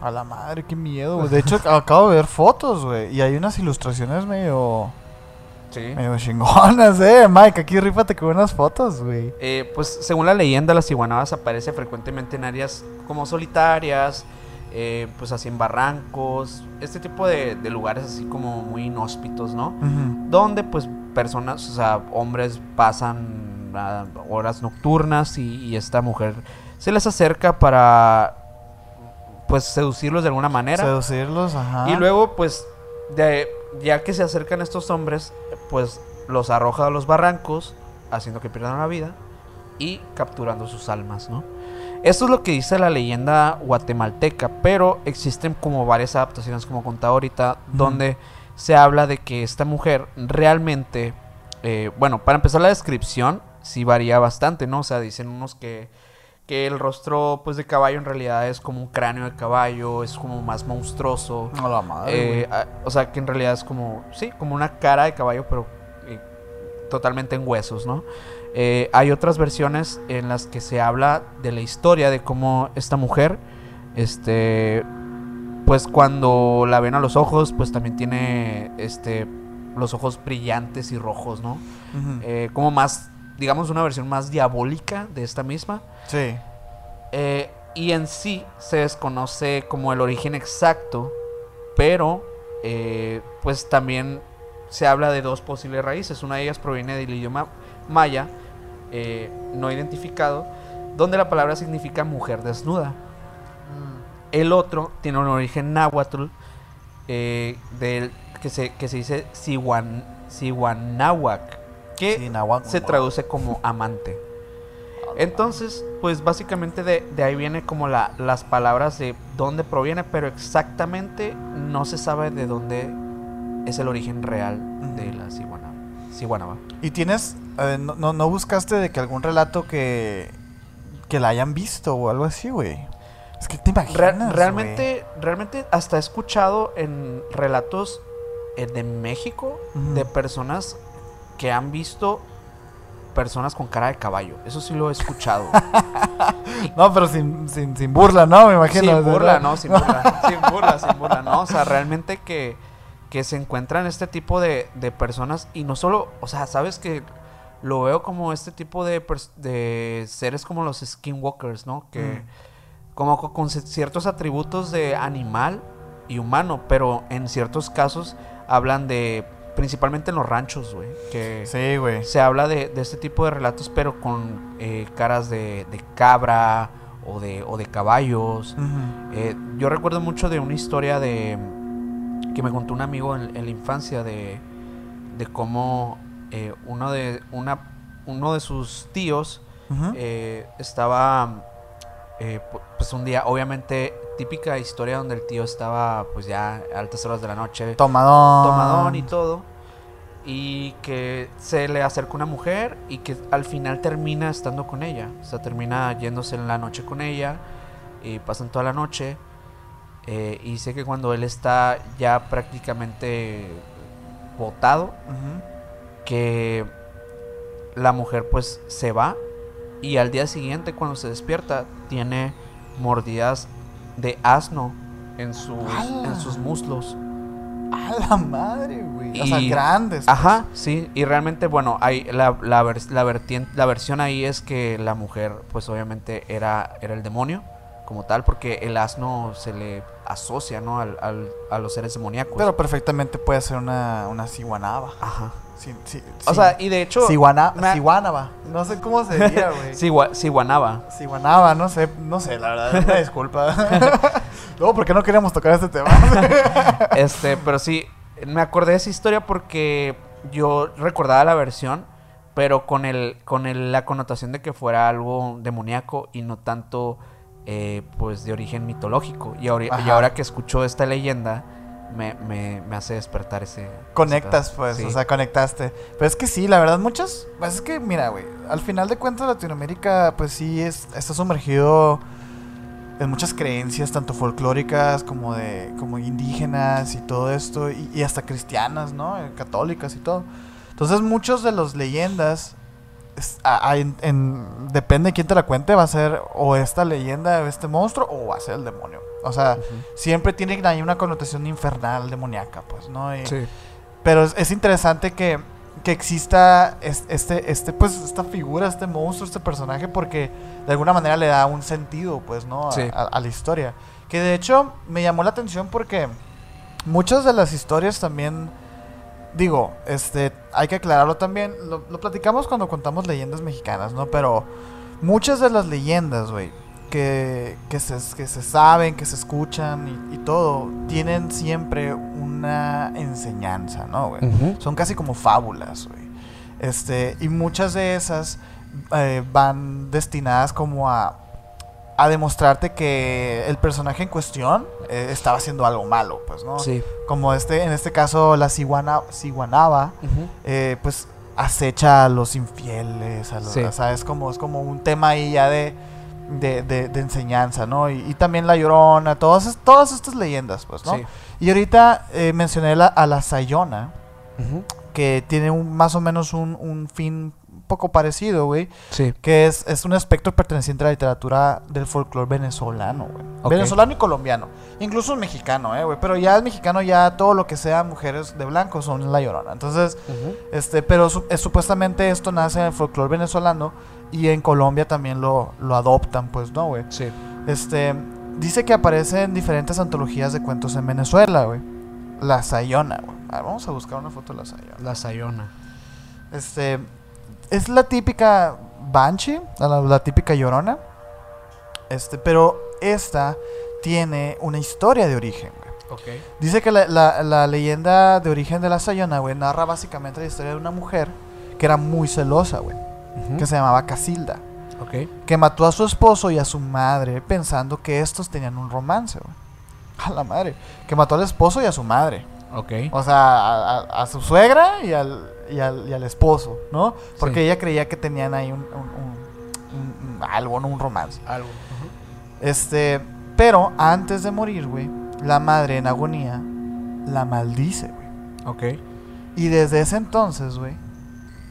A la madre, qué miedo, güey. De hecho, acabo de ver fotos, güey. Y hay unas ilustraciones medio. Sí. medio chingonas, eh. Mike, aquí rífate con unas fotos, güey. Eh, pues según la leyenda, las ciguanabas aparece frecuentemente en áreas como solitarias, eh, pues así en barrancos, este tipo de, de lugares así como muy inhóspitos, ¿no? Donde pues personas, o sea, hombres pasan ah, horas nocturnas y, y esta mujer se les acerca para pues seducirlos de alguna manera. Seducirlos, ajá. Y luego, pues, de, ya que se acercan estos hombres, pues los arroja a los barrancos, haciendo que pierdan la vida y capturando sus almas, ¿no? Esto es lo que dice la leyenda guatemalteca, pero existen como varias adaptaciones, como contaba ahorita, donde se habla de que esta mujer realmente, eh, bueno, para empezar la descripción, sí varía bastante, ¿no? O sea, dicen unos que, que el rostro, pues, de caballo en realidad es como un cráneo de caballo, es como más monstruoso. A la madre, Eh, a- o sea, que en realidad es como, sí, como una cara de caballo, pero eh, totalmente en huesos, ¿no? Eh, hay otras versiones en las que se habla de la historia de cómo esta mujer, este, pues cuando la ven a los ojos, pues también tiene, este, los ojos brillantes y rojos, ¿no? como más, digamos, una versión más diabólica de esta misma. Sí. Eh, y en sí se desconoce como el origen exacto, pero eh, pues también se habla de dos posibles raíces. Una de ellas proviene del idioma maya, eh, no identificado, donde la palabra significa mujer desnuda. El otro tiene un origen náhuatl, eh, del, que, se, que se dice Siwan, Siwanahuac, que Sí, se traduce como amante. Entonces, pues básicamente de, de ahí viene como la, las palabras de dónde proviene, pero exactamente no se sabe de dónde es el origen real de la. Siwanaba. ¿Y tienes, eh, no, no, buscaste de que algún relato que, que la hayan visto o algo así, güey? Es que te Re- imaginas, realmente, realmente hasta he escuchado en relatos eh, de México de personas que han visto personas con cara de caballo. Eso sí lo he escuchado. No, pero sin, sin, sin burla, ¿no? Me imagino. Sin burla, no, sin burla. sin burla, sin burla, no. O sea, realmente que, que se encuentran este tipo de, de personas y no solo, o sea, sabes que lo veo como este tipo de, de seres como los skinwalkers, ¿no? Que Mm. como co- con ci- ciertos atributos de animal y humano, pero en ciertos casos hablan de, principalmente en los ranchos, güey, que Sí, güey. se habla de, de este tipo de relatos, pero con eh, caras de, de cabra o de, o de caballos. Eh, yo recuerdo mucho de una historia de que me contó un amigo en, en la infancia de, de cómo eh, uno de una uno de sus tíos eh, estaba eh, pu- pues un día obviamente típica historia donde el tío estaba pues ya a altas horas de la noche Tomadón. tomadón y todo. Y que se le acerca una mujer y que al final termina estando con ella. O sea, termina yéndose en la noche con ella y pasan toda la noche. eh, y sé que cuando él está ya prácticamente botado, que la mujer pues se va y al día siguiente cuando se despierta tiene mordidas de asno en sus, en sus muslos. A la madre, güey. O sea, Y- grandes. pues. Ajá, sí, y realmente, bueno, hay la, la, vers- la, vertien- la versión ahí es que la mujer, pues obviamente era, era el demonio como tal, porque el asno se le asocia, ¿no? Al, al- a los seres demoníacos. Pero perfectamente puede ser una, una ciguanaba. Ajá. Sí, sí, O sea, y de hecho... Ciguanaba. No sé cómo se diría, güey. Sigua- Siguanaba. Ciguanaba, no sé, no sé, la verdad, una disculpa. Luego, ¿por qué no queríamos tocar este tema? Este, pero sí, me acordé de esa historia porque yo recordaba la versión, pero con el, con el- la connotación de que fuera algo demoníaco y no tanto, eh, pues, de origen mitológico. Y ahora, y ahora que escucho esta leyenda, me, me, me hace despertar ese... Conectas, ese- pues, sí. o sea, conectaste. Pero es que sí, la verdad, muchas. Pues es que, mira, güey, al final de cuentas, Latinoamérica, pues sí, es, está sumergido en muchas creencias, tanto folclóricas como de como indígenas y todo esto, y, y hasta cristianas, ¿no? Eh, Católicas y todo. Entonces, muchos de las leyendas, es- a- a- en- en- depende de quién te la cuente, va a ser o esta leyenda, este monstruo, o va a ser el demonio. O sea, siempre tiene ahí una connotación infernal, demoníaca, pues, ¿no? Y- Sí. pero es, es interesante que, que exista es- este, este, pues, esta figura, este monstruo, este personaje, porque de alguna manera le da un sentido, pues, ¿no? A, Sí. a- a la historia. Que de hecho me llamó la atención porque muchas de las historias también, digo, este, hay que aclararlo también, lo, lo platicamos cuando contamos leyendas mexicanas, ¿no? Pero muchas de las leyendas, güey, que, que, se, que se saben, que se escuchan y, y todo, tienen siempre una enseñanza, ¿no, güey? Son casi como fábulas, güey. Este, y muchas de esas eh, van destinadas como a, a demostrarte que el personaje en cuestión eh, estaba haciendo algo malo, pues, ¿no? Sí. Como este, en este caso, la ciguana, ciguanaba, Ujú. eh, pues acecha a los infieles, a los, Sí. o sea, es como, es como un tema ahí ya de, de, de- de enseñanza, ¿no? Y, y también la llorona, todas, todas estas leyendas, pues, ¿no? Sí. Y ahorita eh, mencioné la- a la sayona, que tiene un, más o menos un, un fin un poco parecido, güey, Sí. que es, es un aspecto perteneciente a la literatura del folclore venezolano, güey. Venezolano y colombiano, incluso mexicano, eh, güey, pero ya el mexicano ya todo lo que sea mujeres de blanco son la llorona. Entonces, este, pero su- eh, supuestamente esto nace en el folclore venezolano y en Colombia también lo, lo adoptan, pues, ¿no, güey? Sí. Este, dice que aparece en diferentes antologías de cuentos en Venezuela, güey. La Sayona, güey. A ver, vamos a buscar una foto de la Sayona. La Sayona. Este, es la típica Banshee, la, la típica llorona. Este, pero esta tiene una historia de origen, güey. Ok. Dice que la, la- la leyenda de origen de la Sayona, güey, narra básicamente la historia de una mujer que era muy celosa, güey. Que se llamaba Casilda. Ok. Que mató a su esposo y a su madre pensando que estos tenían un romance, güey. A la madre. Que mató al esposo y a su madre. Ok. O sea, a, a- a su suegra y al, y al, y al esposo, ¿no? Porque Sí. ella creía que tenían ahí un, un- un- un- un- algo, ¿no? Un romance. Algo. Este, pero antes de morir, güey, la madre en agonía la maldice, güey. Ok. Y desde ese entonces, güey,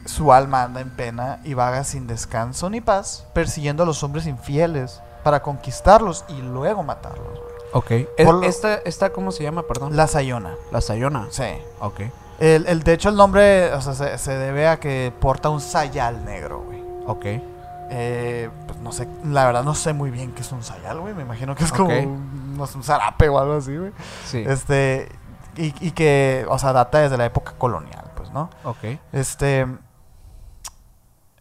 su alma anda en pena y vaga sin descanso ni paz, persiguiendo a los hombres infieles para conquistarlos y luego matarlos, güey. Ok. Es- Por lo- esta, esta, ¿cómo se llama? Perdón. La Sayona, La Sayona. sí. Ok. El, el- de hecho, el nombre o sea, se, se debe a que porta un sayal negro, güey. Ok. Eh, pues no sé, la verdad no sé muy bien qué es un sayal, güey. Me imagino que es como un, no sé, un zarape o algo así, güey. Sí. Este, y, y que, o sea, data desde la época colonial, pues, ¿no? Ok. Este,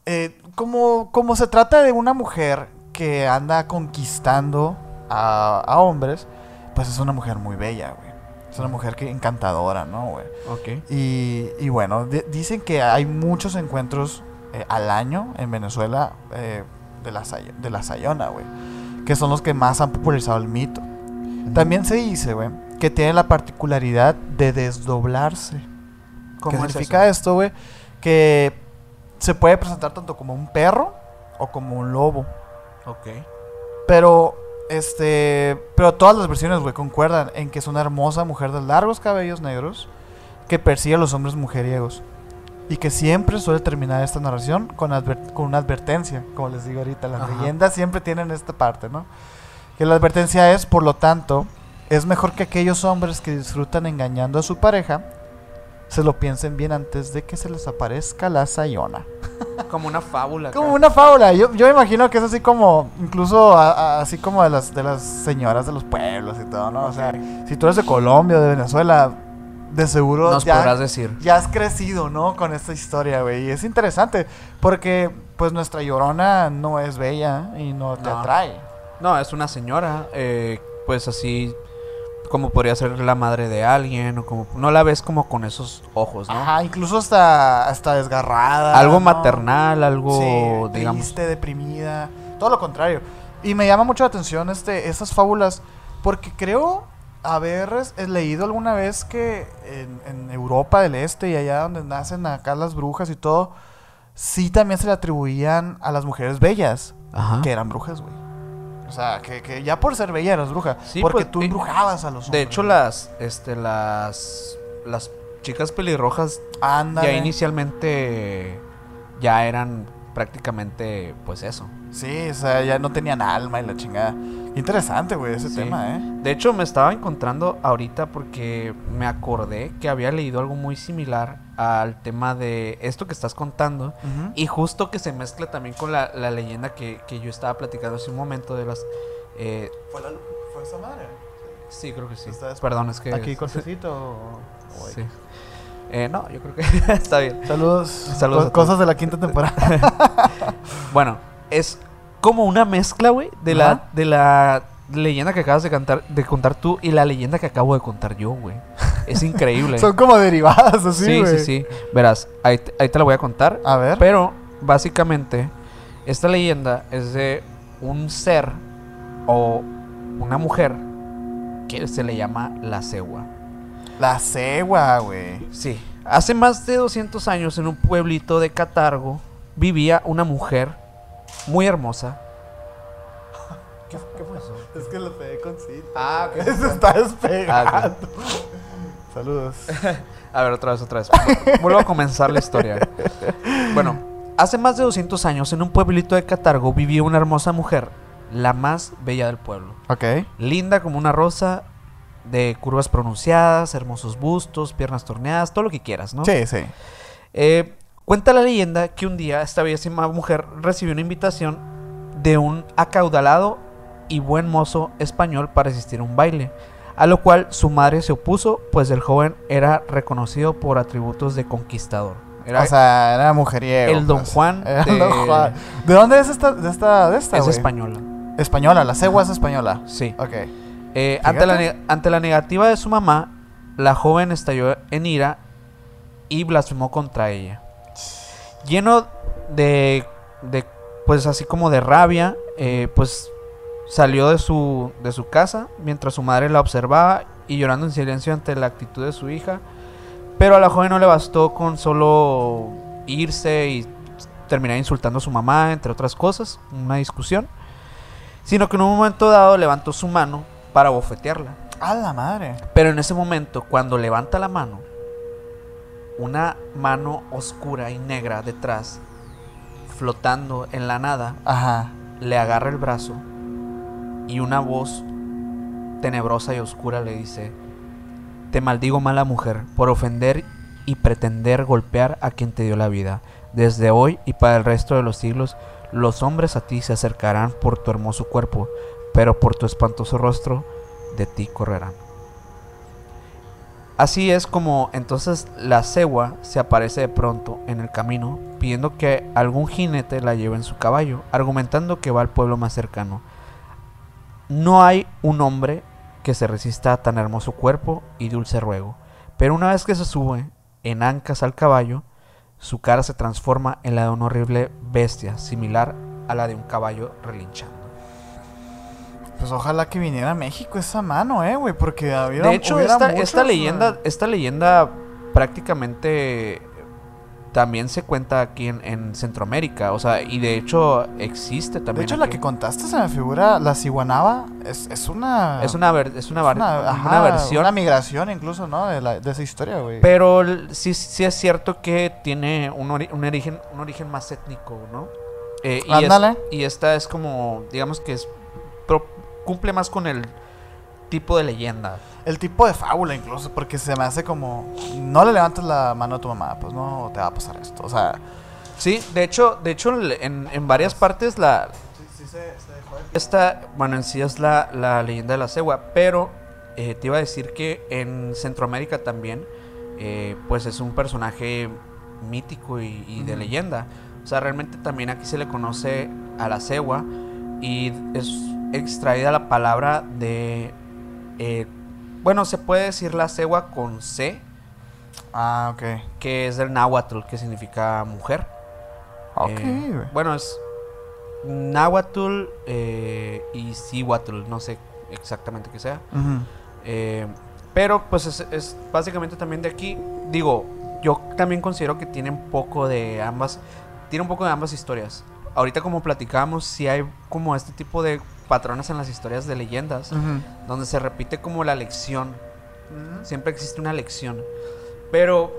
eh, como, como se trata de una mujer que anda conquistando a, a hombres, pues es una mujer muy bella, güey. Es una mujer que encantadora, ¿no, güey? Ok. Y, y bueno, di- dicen que hay muchos encuentros eh, al año en Venezuela eh, de, la, Say- de la Sayona, güey. Que son los que más han popularizado el mito. También se dice, güey, que tiene la particularidad de desdoblarse. ¿Qué ¿Cómo significa esto, güey? Que se puede presentar tanto como un perro o como un lobo. Ok. Pero, este. Pero todas las versiones, güey, concuerdan en que es una hermosa mujer de largos cabellos negros que persigue a los hombres mujeriegos. Y que siempre suele terminar esta narración con, una advertencia. Como les digo ahorita, las Ajá. leyendas siempre tienen esta parte, ¿no? Que la advertencia es, por lo tanto, es mejor que aquellos hombres que disfrutan engañando a su pareja se lo piensen bien antes de que se les aparezca la sayona. Como una fábula. Como una fábula. Yo, yo me imagino que es así como, incluso a- a- así como de las, de las señoras de los pueblos y todo, ¿no? O sea, si tú eres de Colombia o de Venezuela, de seguro Nos ya, podrás decir. ya has crecido, ¿no? Con esta historia, güey. Y es interesante porque, pues, nuestra llorona no es bella y no te No. atrae. No, es una señora. eh, pues así. Como podría ser la madre de alguien. O como. No la ves como con esos ojos, ¿no? Ajá, incluso hasta, hasta desgarrada. Algo ¿no? maternal, algo. Sí, digamos. triste, deprimida, todo lo contrario. Y me llama mucho la atención este, estas fábulas, porque creo, haber eh, leído alguna vez que en, en Europa del Este y allá donde nacen acá las brujas y todo, sí también se le atribuían a las mujeres bellas Ajá. que eran brujas, güey. O sea, que, que ya por ser bella eras bruja. Sí, porque pues, tú eh, embrujabas a los hombres. De hecho, las, este, las, las chicas pelirrojas Ándale. ya inicialmente ya eran prácticamente, pues eso. Sí, o sea, ya no tenían alma y la chingada. Interesante, güey, ese Sí. tema, ¿eh? De hecho, me estaba encontrando ahorita porque me acordé que había leído algo muy similar al tema de esto que estás contando. Y justo que se mezcla también con la, la leyenda que, que yo estaba platicando hace un momento de las... eh, ¿Fue, la- fue esa madre? sí, creo que sí. ¿Está des- Perdón, es que... ¿Aquí cortecito Sí. Eh, no, yo creo que está bien. Saludos. Saludos cosas de la quinta temporada. Bueno, es como una mezcla, güey, de la, de la leyenda que acabas de, cantar, de contar tú y la leyenda que acabo de contar yo, güey. Es increíble. Son como derivadas así, sí, güey. sí, sí. Verás, ahí te, ahí te la voy a contar. A ver. Pero, básicamente, esta leyenda es de un ser o una mujer que se le llama la cegua. La cegua, güey. Sí. Hace más de 200 años, en un pueblito de Catargo, vivía una mujer muy hermosa. ¿Qué, qué fue eso? Es que lo pegué con sí. Ah, ok. Se está despegando. Ah, Saludos. A ver, otra vez, otra vez. Vuelvo a comenzar la historia. Bueno, hace más de 200 años, en un pueblito de Catargo, vivía una hermosa mujer, la más bella del pueblo. Ok. Linda como una rosa, de curvas pronunciadas, hermosos bustos, piernas torneadas, todo lo que quieras, ¿no? Sí, sí. Eh, cuenta la leyenda que un día esta bellísima mujer recibió una invitación de un acaudalado y buen mozo español para asistir a un baile, a lo cual su madre se opuso, pues el joven era reconocido por atributos de conquistador. Era, o sea, era mujeriego. el Don pues. Juan Era de- Don Juan. ¿De dónde es esta, de esta, de esta, es española. Española, la cegua es española. Sí. Ok. Eh, la, ante la negativa de su mamá, la joven estalló en ira y blasfemó contra ella. Lleno de, de, pues así como de rabia, eh, pues salió de su, de su casa mientras su madre la observaba y llorando en silencio ante la actitud de su hija. Pero a la joven no le bastó con solo irse y terminar insultando a su mamá, entre otras cosas, una discusión, sino que en un momento dado levantó su mano para bofetearla. A la madre. Pero en ese momento, cuando levanta la mano, una mano oscura y negra detrás, flotando en la nada, Ajá. le agarra el brazo y una voz tenebrosa y oscura le dice, te maldigo mala mujer por ofender y pretender golpear a quien te dio la vida. Desde hoy y para el resto de los siglos, los hombres a ti se acercarán por tu hermoso cuerpo, pero por tu espantoso rostro de ti correrán. Así es como entonces la cegua se aparece de pronto en el camino, pidiendo que algún jinete la lleve en su caballo, argumentando que va al pueblo más cercano. No hay un hombre que se resista a tan hermoso cuerpo y dulce ruego, pero una vez que se sube en ancas al caballo, su cara se transforma en la de una horrible bestia, similar a la de un caballo relinchando. Pues ojalá que viniera a México esa mano, eh, güey, porque había De hecho, esta, muchos, esta leyenda, güey. esta leyenda prácticamente también se cuenta aquí en, en Centroamérica. O sea, y de hecho existe también. De hecho, la que contaste se me figura, la ciguanaba, es, es una... es una, ver- es una, var- una- una ajá, versión. Una migración incluso, ¿no? De, la- de esa historia, güey. Pero sí, sí es cierto que tiene un, ori- un origen, un origen más étnico, ¿no? Eh, y, es- Ándale. y esta es como, digamos que es cumple más con el tipo de leyenda. El tipo de fábula incluso, porque se me hace como... No le levantes la mano a tu mamá, pues no te va a pasar esto. O sea... Sí, de hecho, de hecho en, en varias partes la, Sí, sí se, dejó Esta, bueno, en sí es la, la leyenda de la cegua, pero eh, te iba a decir que en Centroamérica también, eh, pues es un personaje mítico y, y de leyenda. O sea, realmente también aquí se le conoce a la cegua y es extraída la palabra de, eh, bueno, se puede decir la cegua con C, Ah, ok. que es del náhuatl, que significa mujer. Ok, Eh, bueno, es náhuatl eh, y cihuatl, no sé exactamente qué sea. Eh, pero pues es, es básicamente también de aquí. Digo, yo también considero que tiene un poco de ambas. Tiene un poco de ambas historias. Ahorita como platicábamos, sí hay como este tipo de patrones en las historias de leyendas. Ujú. Donde se repite como la lección. Siempre existe una lección. Pero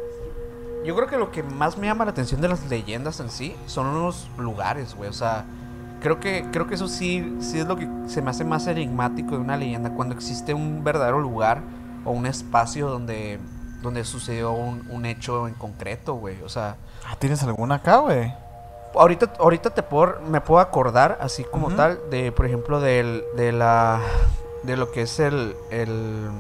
yo creo que lo que más me llama la atención de las leyendas en sí son los lugares, güey. O sea, creo que, creo que eso sí, sí es lo que se me hace más enigmático de una leyenda. Cuando existe un verdadero lugar o un espacio donde, donde sucedió un, un hecho en concreto, güey. O sea, Ah, ¿Tienes alguna acá, güey? Ahorita, ahorita te puedo, me puedo acordar, así como tal, de, por ejemplo, del, de la, de lo que es el, el,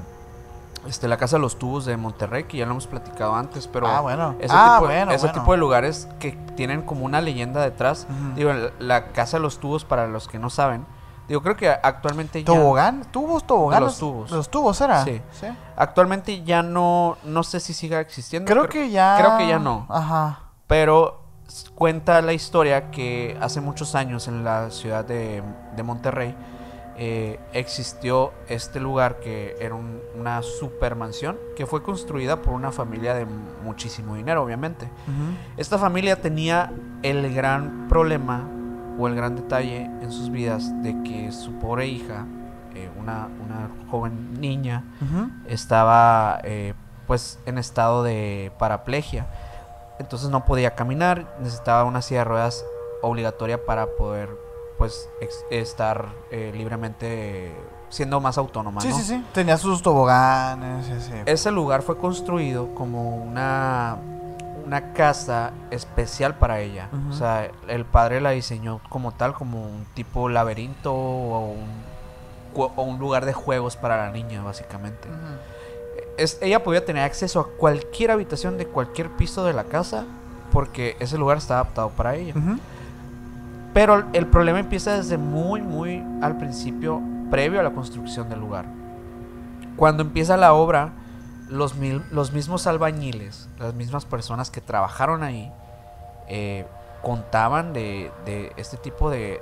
este, la Casa de los Tubos de Monterrey, que ya lo hemos platicado antes, pero ah, bueno. ese, ah, tipo, bueno, ese bueno. tipo de lugares que tienen como una leyenda detrás. Digo, la, Casa de los Tubos, para los que no saben, digo, creo que actualmente ya, ¿Tobogán? ¿Tubos, tobogán? De los tubos. ¿De los tubos era? Sí. actualmente ya no, no sé si siga existiendo. Creo que ya... creo que ya no. Ajá. Pero cuenta la historia que hace muchos años en la ciudad de, de Monterrey eh, existió este lugar que era un- una super mansión que fue construida por una familia de muchísimo dinero, obviamente. Esta familia tenía el gran problema o el gran detalle en sus vidas de que su pobre hija, eh, una, una joven niña, estaba eh, pues en estado de paraplegia. Entonces no podía caminar, necesitaba una silla de ruedas obligatoria para poder pues estar eh, libremente siendo más autónoma. Sí, ¿no? sí, sí. Tenía sus toboganes, sí, sí. Ese lugar fue construido como una, una casa especial para ella. O sea, el padre la diseñó como tal, como un tipo laberinto o un, cu- o un lugar de juegos para la niña, básicamente. Ujú. Es- ella podía tener acceso a cualquier habitación de cualquier piso de la casa porque ese lugar está adaptado para ella. Pero el problema empieza desde muy, muy al principio, previo a la construcción del lugar. Cuando empieza la obra, los, mil- los mismos albañiles, las mismas personas que trabajaron ahí, eh, contaban de, de este tipo de,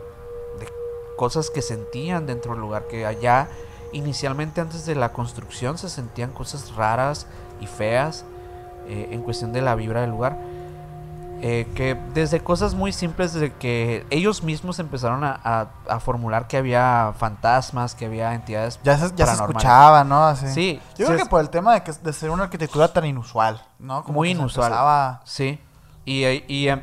de cosas que sentían dentro del lugar, que allá inicialmente antes de la construcción se sentían cosas raras y feas eh, en cuestión de la vibra del lugar. Eh, que desde cosas muy simples, desde que ellos mismos empezaron a, a- a formular que había fantasmas, que había entidades. Ya se, ya se escuchaba, ¿no? Así. Sí, Yo creo que por el tema de, que, de ser una arquitectura tan inusual, ¿no? Muy inusual. empezaba- Sí. Y, y, y, em,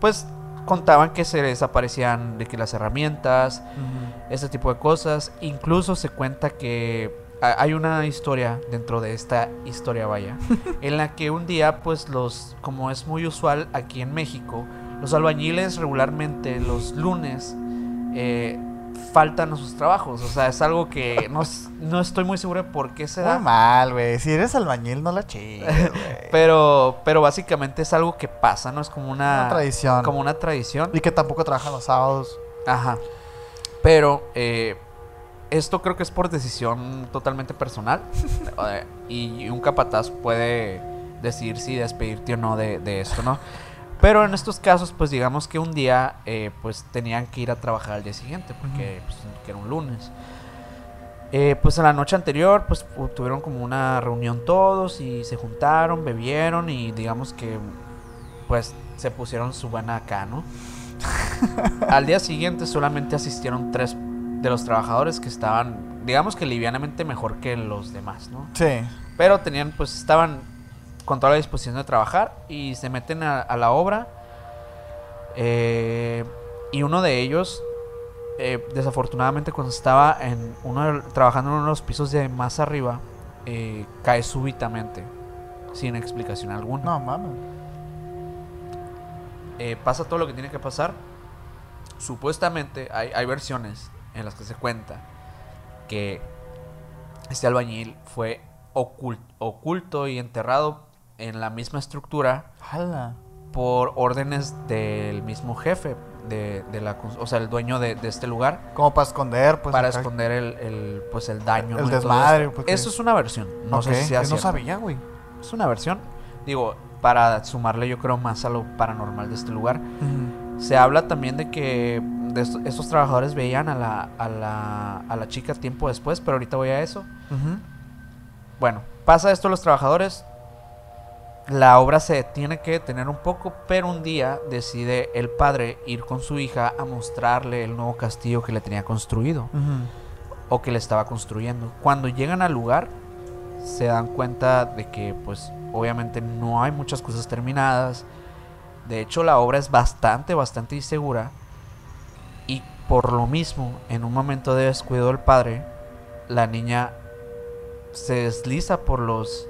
pues contaban que se desaparecían de que las herramientas, Ujú. ese tipo de cosas. Incluso se cuenta que ha- hay una historia dentro de esta historia, vaya, en la que un día, pues los, como es muy usual aquí en México, los albañiles regularmente los lunes eh, faltan a sus trabajos. O sea, es algo que no, no estoy muy seguro de por qué se Muy da. mal, güey. Si eres albañil, no la chingues, güey. Pero, pero básicamente es algo que pasa, ¿no? Es como una, Una tradición. Como una tradición. Y que tampoco trabajan los sábados. Ajá. Pero eh, esto creo que es por decisión totalmente personal. Eh, y un capataz puede decidir si despedirte o no de, de esto, ¿no? Pero en estos casos, pues digamos que un día, eh, pues tenían que ir a trabajar al día siguiente, porque pues, que era un lunes. Eh, pues en la noche anterior, pues tuvieron como una reunión todos y se juntaron, bebieron y digamos que, pues se pusieron su buena acá, ¿no? Al día siguiente solamente asistieron tres de los trabajadores que estaban, digamos que livianamente mejor que los demás, ¿no? Sí. Pero tenían, pues estaban con toda la disposición de trabajar y se meten a, a la obra. eh, y uno de ellos, eh, desafortunadamente, cuando estaba en uno trabajando en uno de los pisos de más arriba, eh, cae súbitamente, sin explicación alguna. No, mames. Pasa todo lo que tiene que pasar. Supuestamente hay, hay versiones en las que se cuenta que este albañil fue ocul- oculto y enterrado en la misma estructura Jala. por órdenes del mismo jefe, de, de la, o sea, el dueño de, de este lugar, Como para esconder, pues. para acá. esconder el, el, pues, el daño. El desmadre, Eso es una versión. No sé si sea no sabía, güey. Es una versión. Digo, para sumarle yo creo más a lo paranormal de este lugar. Se habla también de que de estos, estos trabajadores veían a la, a, la, a la chica tiempo después, pero ahorita voy a eso. Bueno, pasa esto a los trabajadores. La obra se tiene que detener un poco, pero un día decide el padre ir con su hija a mostrarle el nuevo castillo que le tenía construido o que le estaba construyendo. Cuando llegan al lugar, se dan cuenta de que, pues, obviamente no hay muchas cosas terminadas. De hecho, la obra es bastante, bastante insegura. Y por lo mismo, en un momento de descuido del padre, la niña se desliza por los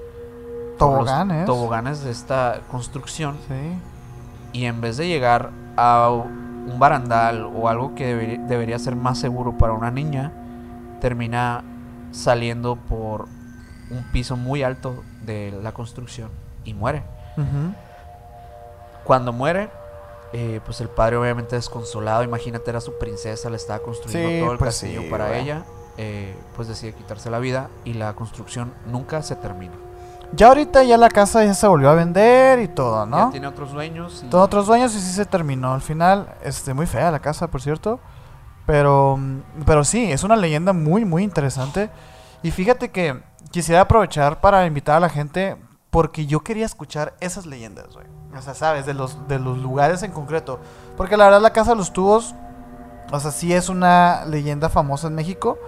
los Toboganes. toboganes de esta construcción Sí. y en vez de llegar a un barandal o algo que debería, debería ser más seguro para una niña, termina saliendo por un piso muy alto de la construcción y muere. Cuando muere, eh, pues el padre obviamente desconsolado, imagínate era su princesa, le estaba construyendo Sí, todo el pues castillo sí, para ella, eh, pues decide quitarse la vida y la construcción nunca se termina. Ya ahorita ya la casa ya se volvió a vender y todo, Ya ¿no? tiene otros dueños. y- Todos otros dueños y sí se terminó. Al final, este, muy fea la casa, por cierto. Pero, pero sí, es una leyenda muy, muy interesante. Y fíjate que quisiera aprovechar para invitar a la gente porque yo quería escuchar esas leyendas, güey. O sea, sabes, de los, de los lugares en concreto. Porque la verdad la Casa de los Tubos, o sea, sí es una leyenda famosa en México.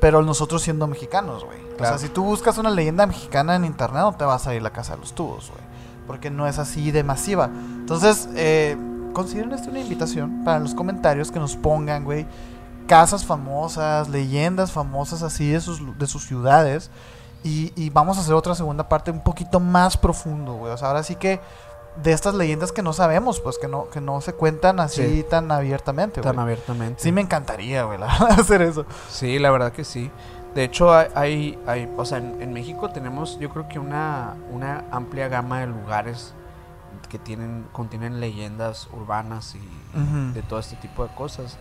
Pero nosotros siendo mexicanos, güey. O sea, si tú buscas una leyenda mexicana en internet, no te va a salir la Casa de los Tubos, güey. Porque no es así de masiva. Entonces, eh, consideren esto una invitación para los comentarios que nos pongan, güey, casas famosas, leyendas famosas así de sus, de sus ciudades. Y, y vamos a hacer otra segunda parte un poquito más profundo, güey. O sea, ahora sí que de estas leyendas que no sabemos, pues que no, que no se cuentan así Sí. tan abiertamente, tan güey. abiertamente. Sí me encantaría, güey, hacer eso. Sí, la verdad que sí. De hecho, hay, hay, o sea, en, en México tenemos, yo creo que una, una amplia gama de lugares que tienen, contienen leyendas urbanas y de todo este tipo de cosas.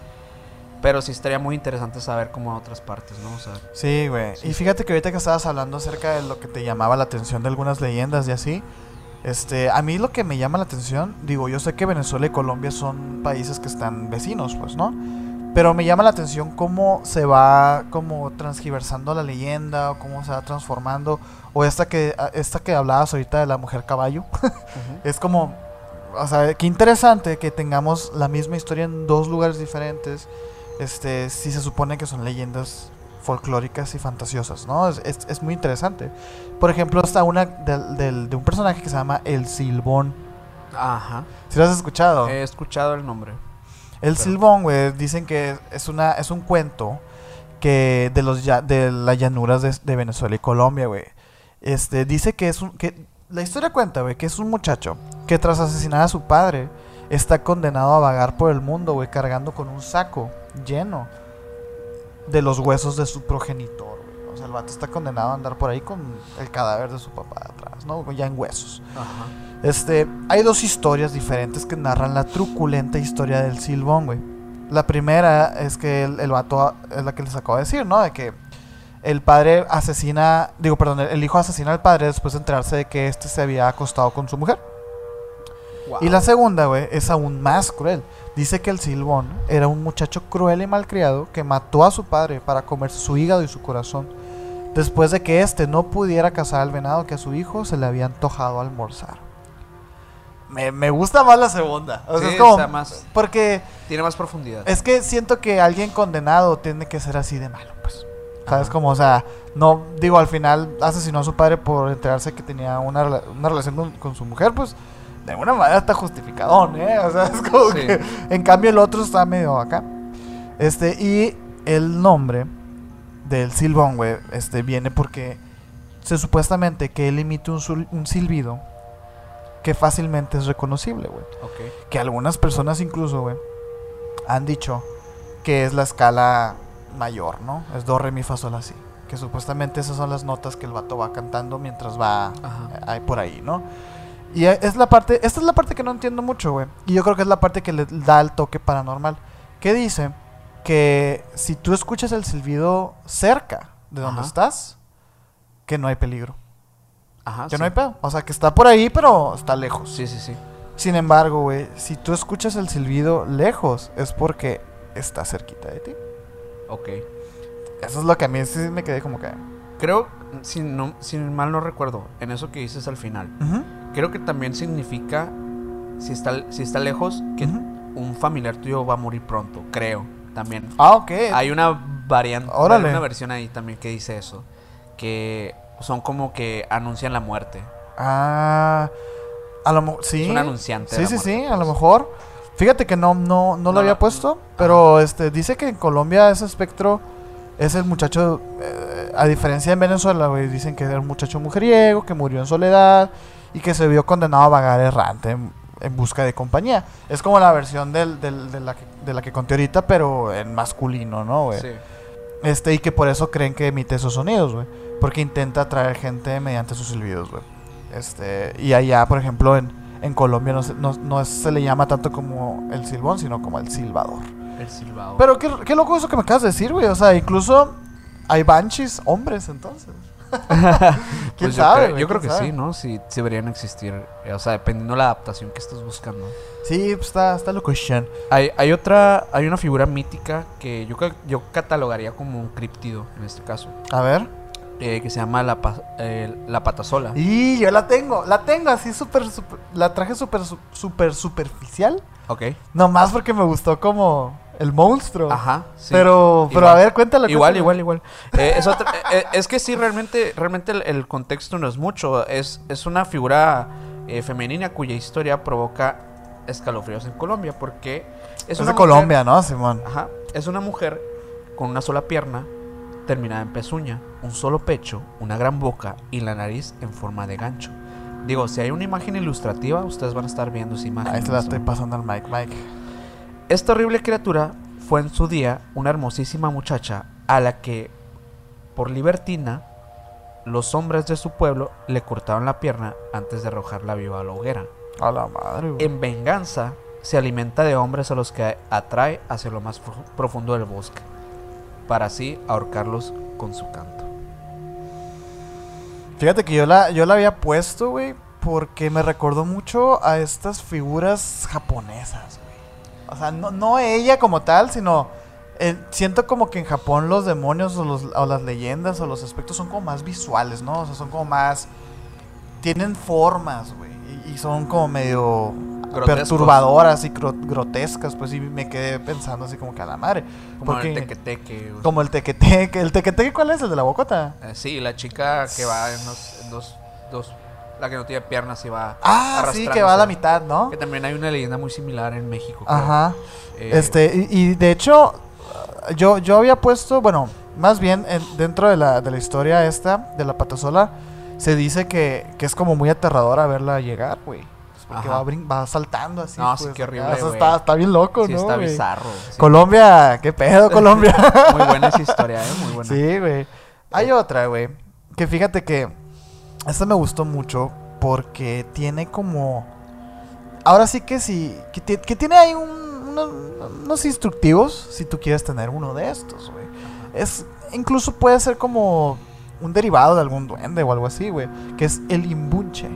Pero sí estaría muy interesante saber cómo a otras partes, ¿no? O sea, Sí, güey. Sí. Y fíjate que ahorita que estabas hablando acerca de lo que te llamaba la atención de algunas leyendas y así, este, a mí lo que me llama la atención, digo, yo sé que Venezuela y Colombia son países que están vecinos, pues, ¿no? Pero me llama la atención cómo se va como transgiversando la leyenda o cómo se va transformando o esta que esta que hablabas ahorita de la mujer caballo. es como o sea, qué interesante que tengamos la misma historia en dos lugares diferentes. Este, si se supone que son leyendas folclóricas y fantasiosas, ¿no? Es, es- es muy interesante. Por ejemplo, está una del- del- de un personaje que se llama El Silbón. Ajá. ¿Si lo has escuchado? He escuchado el nombre. El pero- Silbón, güey, dicen que es una es un cuento que de los de las llanuras de, de Venezuela y Colombia, güey. Este dice que es un que la historia cuenta, güey, que es un muchacho que tras asesinar a su padre está condenado a vagar por el mundo, güey, cargando con un saco lleno de los huesos de su progenitor. O sea, el vato está condenado a andar por ahí con el cadáver de su papá atrás, ¿no? Ya en huesos. Ajá. Este, hay dos historias diferentes que narran la truculenta historia del Silbón, güey. La primera es que el, el vato, es la que les acabo de decir, ¿no? De que el padre asesina, digo, perdón, el, hijo asesina al padre después de enterarse de que este se había acostado con su mujer. Y la segunda, güey, es aún más cruel. Dice que el Silbón era un muchacho cruel y malcriado que mató a su padre para comerse su hígado y su corazón. Después de que éste no pudiera cazar al venado que a su hijo se le había antojado almorzar. Me, me gusta más la segunda. O sea, Sí, es como. está más- Porque Tiene más profundidad. es que siento que alguien condenado tiene que ser así de malo, pues. ¿Sabes? Como, o sea, no, digo, al final asesinó a su padre por enterarse que tenía una, una relación con, con su mujer, pues de alguna manera está justificadón, ¿eh? O sea, es como Sí. que. En cambio, el otro está medio acá. Este, y el nombre del silbón, güey, este, viene porque se supuestamente que él emite un, sul- un silbido que fácilmente es reconocible, güey Ok. que algunas personas incluso, güey, han dicho que es la escala mayor, ¿no? Es do, re, mi, fa, sol, así. Que supuestamente esas son las notas que el vato va cantando mientras va ahí por ahí, ¿no? Y eh, es la parte, esta es la parte que no entiendo mucho, güey. Y yo creo que es la parte que le da el toque paranormal. Que dice que si tú escuchas el silbido cerca de donde Ajá. estás, que no hay peligro. Ajá. Que sí. no hay pedo. O sea, que está por ahí, pero está lejos. Sí, sí, sí. Sin embargo, güey, si tú escuchas el silbido lejos, es porque está cerquita de ti. Ok. Eso es lo que a mí sí me quedé como que. Creo, si, no, si mal no recuerdo, en eso que dices al final, creo que también significa, si está, si está lejos, que un familiar tuyo va a morir pronto, creo, también. Ah, ok. Hay una variante, Órale. una versión ahí también que dice eso, que son como que anuncian la muerte. Ah, a lo mejor, sí. Es un anunciante. de Sí, la sí, muerte, sí, a pues. lo mejor. Fíjate que no, no, no lo había puesto, pero este dice que en Colombia ese espectro es el muchacho, eh, a diferencia en Venezuela, güey, dicen que era un muchacho mujeriego, que murió en soledad y que se vio condenado a vagar errante en, busca de compañía. Es como la versión del, del- de, la que, de la que conté ahorita, pero en masculino, ¿no, güey? Sí. Este, y que por eso creen que emite esos sonidos, güey. Porque intenta atraer gente mediante sus silbidos, güey. Este, y allá, por ejemplo, en, en Colombia no se, no, no se le llama tanto como el silbón, sino como el silbador. El silbado. Pero qué, qué loco eso que me acabas de decir, güey. O sea, incluso hay banshees hombres, entonces. ¿Quién Pues yo creo, que sabe? sí, ¿no? Sí, sí deberían existir. eh, O sea, dependiendo de la adaptación que estés buscando. Sí, pues está, está loco, Shan. Hay, hay otra, hay una figura mítica que yo, yo catalogaría como un criptido en este caso, A ver. eh, que se llama la, eh, la patasola. Y yo la tengo, la tengo así súper, la traje súper, súper superficial. Ok. Nomás porque me gustó como el monstruo. Ajá. sí. Pero, pero Igual. a ver, cuéntalo. Igual, igual, igual. Eh, es, otra- eh, eh, es que sí, realmente, realmente el, el contexto no es mucho. Es, es una figura eh, femenina cuya historia provoca escalofríos en Colombia porque es, Es una de mujer- Colombia, ¿no, Simón? Ajá. Es una mujer con una sola pierna terminada en pezuña, un solo pecho, una gran boca y la nariz en forma de gancho. Digo, si hay una imagen ilustrativa, ustedes van a estar viendo esa imagen. Ahí se la estoy pasando al Mike, Mike. Esta horrible criatura fue en su día una hermosísima muchacha a la que, por libertina, los hombres de su pueblo le cortaron la pierna antes de arrojarla viva a la hoguera. A la madre, güey. En venganza, se alimenta de hombres a los que atrae hacia lo más pro- profundo del bosque, para así ahorcarlos con su canto. Fíjate que yo la, yo la había puesto, güey, porque me recordó mucho a estas figuras japonesas. O sea, no, no ella como tal, sino... eh, siento como que en Japón los demonios o, los- o las leyendas o los aspectos son como más visuales, ¿no? O sea, son como más... Tienen formas, güey. Y, y son como medio Grotescos. perturbadoras y gro- grotescas, pues y me quedé pensando así como que a la madre. Como Porque- el tequeteque. o- Como el tequeteque. ¿El tequeteque cuál es? ¿El de la bocota? Eh, sí, la chica que va en, dos, dos, dos- La que no tiene piernas y va. Ah, sí, que va a la mitad, ¿no? Que también hay una leyenda muy similar en México. creo. Ajá. Eh, Este, y, y de hecho, yo, yo había puesto, bueno, más bien en- dentro de la, de la historia esta, de la patasola, se dice que, que es como muy aterradora verla llegar, güey. Pues Porque va, va saltando así. No, sí, pues, qué acá. horrible, está, está bien loco, sí, ¿no? está bizarro. sí. Colombia, qué pedo, Colombia. Muy buena esa historia, ¿eh? Muy buena. Sí, güey. Hay otra, güey. Que fíjate que esta me gustó mucho porque tiene como... Ahora sí que sí, que, ti- que tiene ahí un- unos, unos instructivos si tú quieres tener uno de estos, güey. Es, incluso puede ser como un derivado de algún duende o algo así, güey. Que es el imbunche.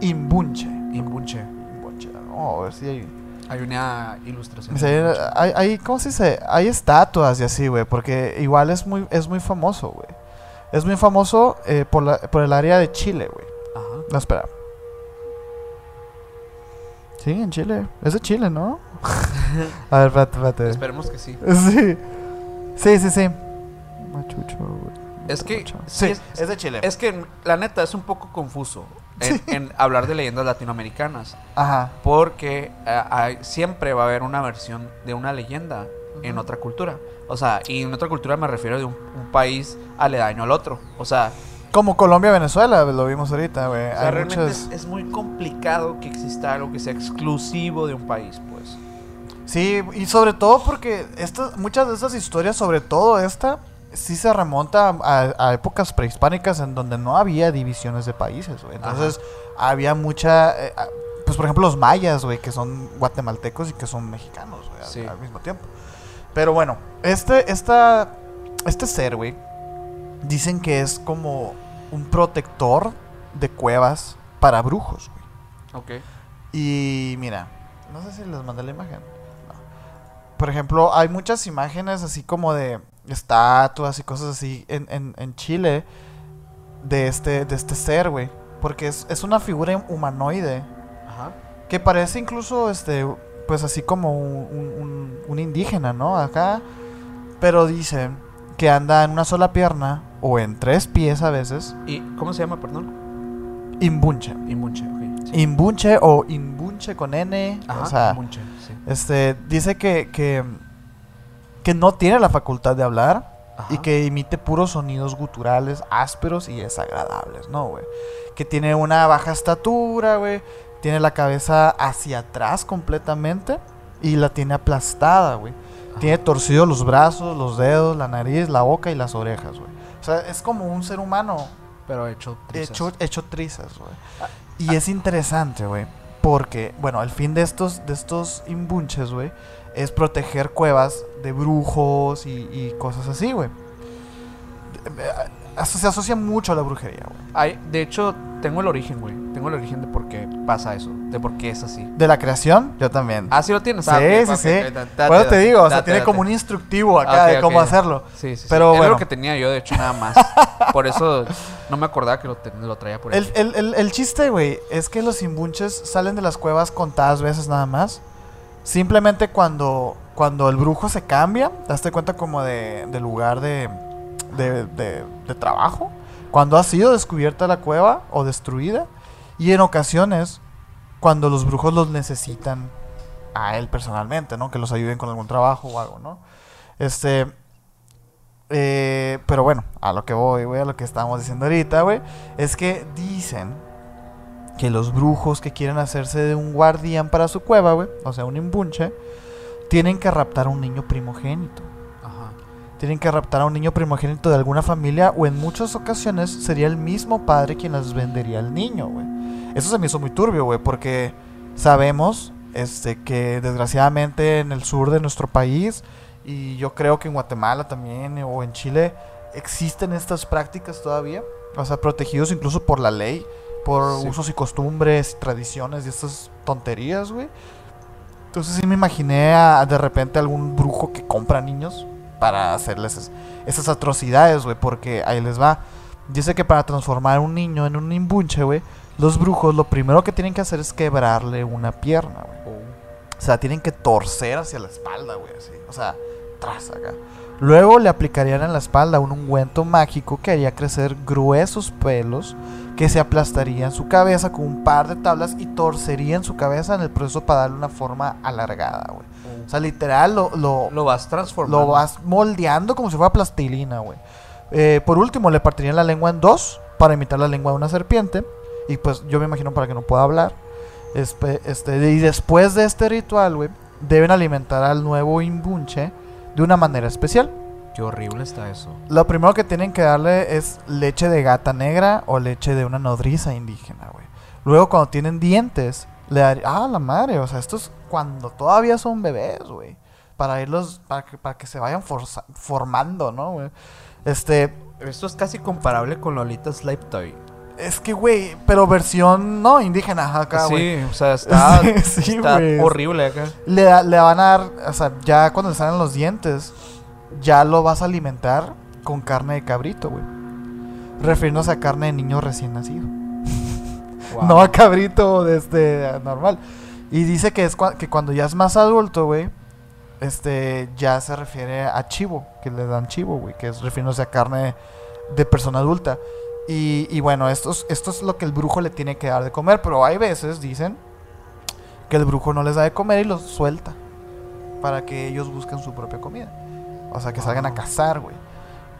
Imbunche. Imbunche. Imbunche. Vamos a ver si hay... Hay una ilustración. Sí, hay, hay- ¿cómo se dice? Hay estatuas y así, güey, porque igual es muy, es muy famoso, güey. Es muy famoso eh, por, la- por el área de Chile, güey. Ajá. No, espera. Sí, en Chile. Es de Chile, ¿no? A ver, espérate, espérate. Esperemos que sí. Sí. Sí, sí, sí. Machucho, güey. Es que. Machucho. sí, es, es de Chile. es que la neta es un poco confuso en, en hablar de leyendas latinoamericanas. Ajá. Porque eh, hay- siempre va a haber una versión de una leyenda en otra cultura. O sea, y en otra cultura me refiero de un, un país aledaño al otro. O sea, Como Colombia, Venezuela, lo vimos ahorita, güey. o sea, realmente muchas... es, es muy complicado que exista algo que sea exclusivo de un país, pues. Sí, y sobre todo porque estas, muchas de esas historias, sobre todo esta, sí se remonta a, a épocas prehispánicas en donde no había divisiones de países, güey. Entonces había mucha, eh, ah, pues por ejemplo los mayas, güey, que son guatemaltecos y que son mexicanos, güey, al, mismo tiempo. Pero bueno, este, esta, este ser, güey, dicen que es como un protector de cuevas para brujos, güey. Ok. Y mira, no sé si les mandé la imagen. No. Por ejemplo, hay muchas imágenes así como de, estatuas y cosas así en, en, en Chile de este, de este ser, güey. Porque es, es una figura humanoide Ajá. que parece incluso, este, pues así como un, un- un indígena, ¿no? Acá. Pero dice que anda en una sola pierna o en tres pies a veces. ¿Y cómo se llama, perdón? Imbunche. Inmunche, ok. Sí. Imbunche o imbunche con N. Ajá, o sea, Inmunche, sí. este, dice que, que, que no tiene la facultad de hablar y que emite puros sonidos guturales, ásperos y desagradables, ¿no, güey? Que tiene una baja estatura, güey. Tiene la cabeza hacia atrás completamente y la tiene aplastada, güey. Tiene torcidos los brazos, los dedos, la nariz, la boca y las orejas, güey. O sea, es como un ser humano Pero hecho trizas. hecho, hecho trizas, güey. Y es interesante, güey. Porque, bueno, el fin de estos, de estos imbunches, güey, es proteger cuevas de brujos y, y cosas así, güey. Se asocia mucho a la brujería, güey. De hecho, tengo el origen, güey. Tengo el origen de por qué pasa eso. De por qué es así. De la creación, yo también. Ah, sí lo tienes. sí, Ah, sí, sí. ok, da- date, Por eso te date, digo, o sea, date, tiene como un instructivo acá de cómo hacerlo. Sí, sí, sí. Pero Es bueno. lo que tenía yo, de hecho, nada más. Por eso no me acordaba que lo, te- lo traía por El, ahí. el, el, el chiste, güey, es que los imbunches salen de las cuevas contadas veces nada más. Simplemente cuando, cuando el brujo se cambia, te das cuenta como de, de lugar de, de, de- trabajo. Cuando ha sido descubierta la cueva o destruida. Y en ocasiones, cuando los brujos los necesitan a él personalmente, ¿no? Que los ayuden con algún trabajo o algo, ¿no? Este... eh, pero bueno, a lo que voy, a lo que estábamos diciendo ahorita, güey, es que dicen que los brujos que quieren hacerse de un guardián para su cueva, güey, o sea, un imbunche, tienen que raptar a un niño primogénito. Tienen que raptar a un niño primogénito de alguna familia o en muchas ocasiones sería el mismo padre quien las vendería al niño, güey. Eso se me hizo muy turbio, güey, porque sabemos este, que desgraciadamente en el sur de nuestro país y yo creo que en Guatemala también o en Chile existen estas prácticas todavía, o sea, protegidos incluso por la ley, por Sí. usos y costumbres, tradiciones y estas tonterías, güey. Entonces sí me imaginé a, de repente algún brujo que compra niños para hacerles es- esas atrocidades, güey, porque ahí les va. Dice que para transformar un niño en un imbunche, güey, los brujos lo primero que tienen que hacer es quebrarle una pierna, güey. Oh. O sea, tienen que torcer hacia la espalda, güey, así. O sea, tras acá. Luego le aplicarían en la espalda un ungüento mágico que haría crecer gruesos pelos que se aplastarían en su cabeza con un par de tablas y torcerían su cabeza en el proceso para darle una forma alargada, güey. O sea, literal lo, lo, Lo vas transformando. lo vas moldeando como si fuera plastilina, güey. Eh, por último, le partirían la lengua en dos para imitar la lengua de una serpiente. Y pues yo me imagino para que no pueda hablar. Espe- Este, y después de este ritual, güey, deben alimentar al nuevo imbunche de una manera especial. Qué horrible está eso. Lo primero que tienen que darle es leche de gata negra o leche de una nodriza indígena, güey. Luego, cuando tienen dientes, le darían. Ah, la madre, o sea, esto es cuando todavía son bebés, güey. Para irlos. Para que, para que se vayan forza- formando, ¿no, güey? Este. Esto es casi comparable con Lolita Slave Toy. Es que, güey, pero versión, no, indígena, acá, güey. sí, o sea, está, Sí, horrible acá. Le, da- le van a dar, o sea, ya cuando le salen los dientes, ya lo vas a alimentar con carne de cabrito, güey. Refiriéndose a carne de niño recién nacido. Wow. No a cabrito de este normal. Y dice que es cua- que cuando ya es más adulto, güey, este ya se refiere a chivo, que le dan chivo, güey, que es refiriéndose a carne de persona adulta. Y, y bueno, esto es, esto es lo que el brujo le tiene que dar de comer, pero hay veces, dicen, que el brujo no les da de comer y los suelta para que ellos busquen su propia comida. O sea, que salgan a Wow. cazar, güey.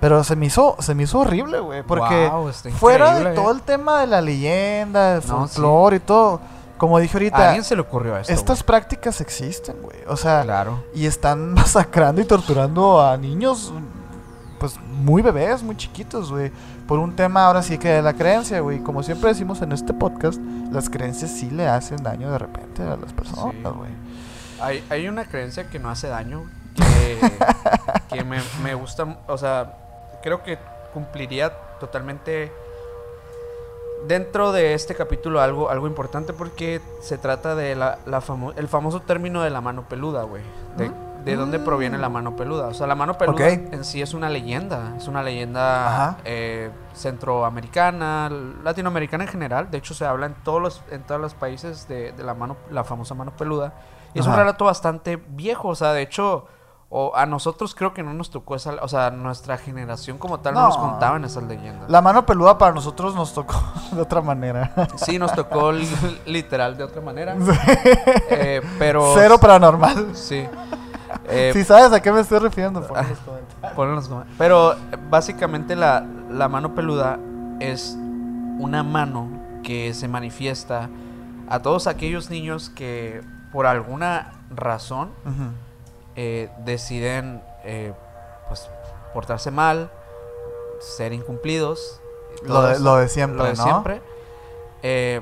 Pero se me hizo, se me hizo horrible, güey, porque Wow, fuera de todo eh. el tema de la leyenda, del No, sí. folclore y todo, como dije ¿A ahorita, alguien se le ocurrió esto? estas prácticas existen, güey. O sea? Claro. y están masacrando y torturando a niños, pues muy bebés, muy chiquitos, güey. Por un tema ahora sí que de la creencia, güey. Como siempre decimos en este podcast, las creencias sí le hacen daño de repente a las personas, Sí. güey. Hay, hay una creencia que no hace daño, que, que me, me gusta, o sea, creo que cumpliría totalmente dentro de este capítulo algo, algo importante porque se trata de la, la famo- el famoso término de la mano peluda, güey. De-. De dónde proviene la mano peluda. O sea, la mano peluda en sí es una leyenda. Es una leyenda eh, centroamericana, latinoamericana en general. De hecho, se habla en todos los, en todos los países de, de la mano, la famosa mano peluda. Y es un relato bastante viejo. O sea, de hecho, o a nosotros creo que no nos tocó esa. O sea, nuestra generación como tal no, No. nos contaban esas leyendas. La mano peluda para nosotros nos tocó de otra manera. Sí, nos tocó li- literal de otra manera. Eh, pero. Cero paranormal. Sí. Eh, Si sabes a qué me estoy refiriendo, pon en los comentarios. Ponlo en los comentarios. Pero básicamente la, la mano peluda es una mano que se manifiesta a todos aquellos niños que por alguna razón eh, deciden eh, pues portarse mal, ser incumplidos. Lo de, lo siempre, lo de ¿no? siempre. Eh,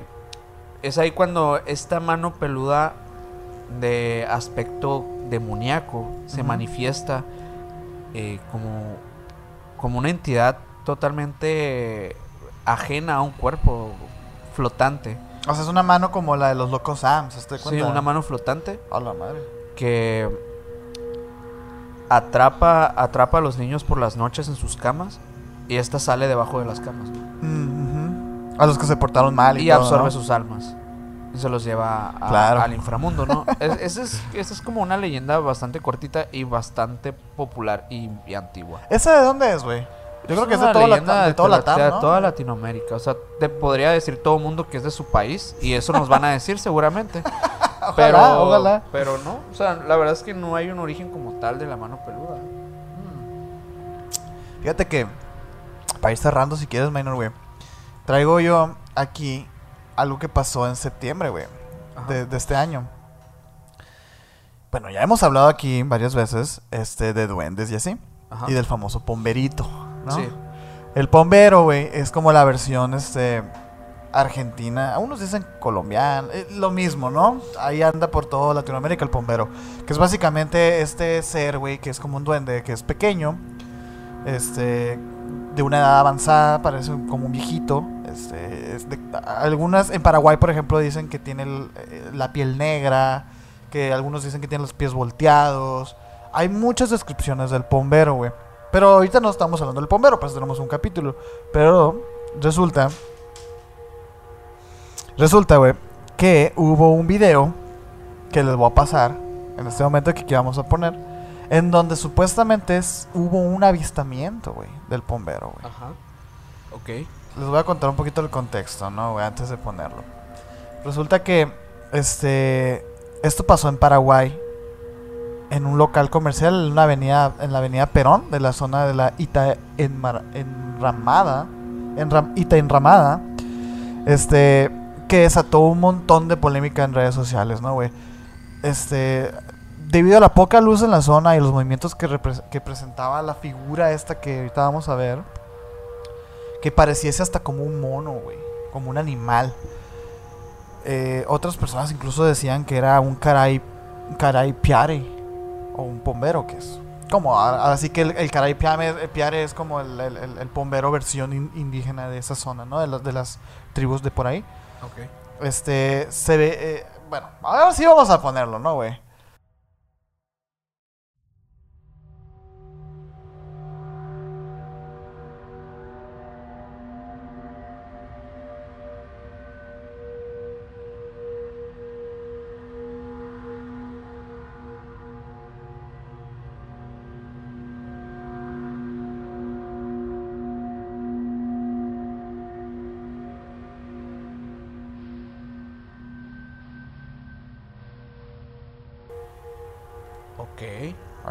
es ahí cuando esta mano peluda de aspecto demoníaco se manifiesta eh, como, como una entidad totalmente ajena a un cuerpo flotante. O sea, es una mano como la de los locos Sams, ¿te das Sí, una mano flotante A la madre. que atrapa, atrapa a los niños por las noches en sus camas y esta sale debajo de las camas Mm. A los que se portaron mal y, y todo, absorbe ¿no? sus almas se los lleva a- Claro. al inframundo, ¿no? Es- Esa es, esa es como una leyenda bastante cortita y bastante popular y, y antigua. ¿Esa de dónde es, güey? Yo creo que es de, leyenda la, de todo la- Latam, de ¿no? toda Latinoamérica. O sea, te podría decir todo el mundo que es de su país y eso nos van a decir seguramente. Ojalá, pero, ojalá. pero no, o sea, la verdad es que no hay un origen como tal de la mano peluda. Fíjate que, para ir cerrando, si quieres, Minor, güey, traigo yo aquí algo que pasó en septiembre, güey, de, de este año. Bueno, ya hemos hablado aquí varias veces este, de duendes y así, Ajá. y del famoso pomberito, ¿no? Sí. El pombero, güey, es como la versión este, argentina. Algunos dicen colombiana. eh, lo mismo, ¿no? Ahí anda por toda Latinoamérica el pombero. Que es básicamente este ser, güey, que es como un duende, que es pequeño. Este. De una edad avanzada, parece como un viejito. Este, algunas, en Paraguay, por ejemplo, dicen que tiene el- eh, la piel negra. Que algunos dicen que tiene los pies volteados. Hay muchas descripciones del pombero, güey. Pero ahorita no estamos hablando del pombero, pues tenemos un capítulo. Pero resulta. Resulta, güey, que hubo un video que les voy a pasar en este momento que aquí vamos a poner. En donde supuestamente es- hubo un avistamiento, güey, del pombero, güey. Ajá. Ok. Les voy a contar un poquito el contexto, ¿no, güey? Antes de ponerlo. Resulta que, este, esto pasó en Paraguay, en un local comercial, en una avenida, en la avenida Perón, de la zona de la Ita Enmar- Enramada, Enram- Ita Enramada, este, que desató un montón de polémica en redes sociales, ¿no, güey? Este, debido a la poca luz en la zona y los movimientos que, presentaba la figura esta que ahorita vamos a ver, que pareciese hasta como un mono, güey, como un animal. Eh, otras personas incluso decían que era un caray, caray piare o un pombero, que es como, así que el, el caray el piare es como el, el, el- pombero versión in- indígena de esa zona, ¿no? De, las de las tribus de por ahí. Ok. Este, se ve, eh, bueno, ahora sí vamos a ponerlo, ¿no, güey?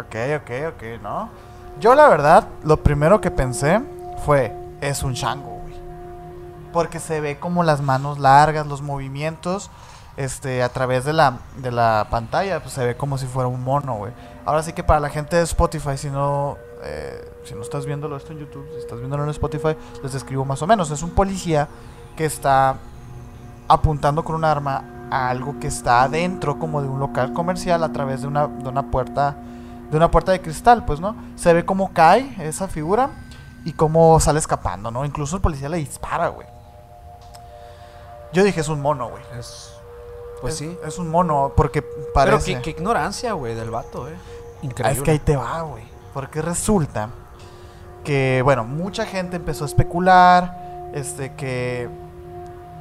Ok. Ok, ok, ¿no? Yo la verdad, lo primero que pensé fue, es un chango, güey. Porque se ve como las manos largas, los movimientos, este, a través de la, de la pantalla, pues se ve como si fuera un mono, güey. Ahora sí que para la gente de Spotify, si no, eh, si no estás viéndolo esto en YouTube, si estás viéndolo en Spotify, les describo más o menos. Es un policía que está apuntando con un arma a algo que está adentro como de un local comercial a través de una, de una puerta de una puerta de cristal, pues, ¿no? Se ve cómo cae esa figura y cómo sale escapando, ¿no? Incluso el policía le dispara, güey. Yo dije, es un mono, güey. Es. Pues Es- sí. Es un mono, porque Pero parece... qué, qué ignorancia, güey, del vato, eh. Increíble. Es que ahí te va, güey. Porque resulta que, bueno, mucha gente empezó a especular, este, que,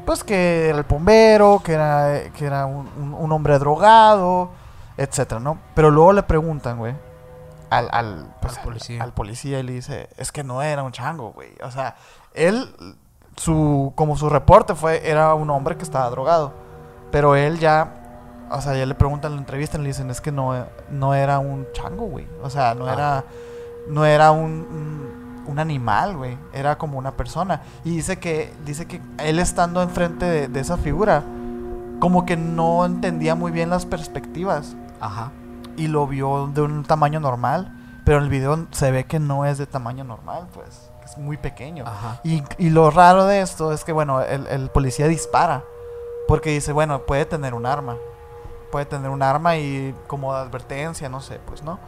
pues que era el bombero, que era, que era un, un- un hombre drogado, etcétera, ¿no? Pero luego le preguntan, güey, al, al, pues, Al policía. al policía y le dice, es que no era un chango, güey. O sea, él, su, como su reporte fue, era un hombre que estaba drogado. Pero él ya, o sea, ya le preguntan en la entrevista y le dicen, es que no, no era un chango, güey. O sea, no Ah. era, no era un, un, un animal, güey. Era como una persona. Y dice que, dice que él estando enfrente de, de esa figura, como que no entendía muy bien las perspectivas Ajá. y lo vio de un tamaño normal, pero en el video se ve que no es de tamaño normal, pues, es muy pequeño. Ajá. Y, y lo raro de esto es que, bueno, el, el policía dispara, porque dice, bueno, puede tener un arma, puede tener un arma y como advertencia, no sé, pues, ¿no?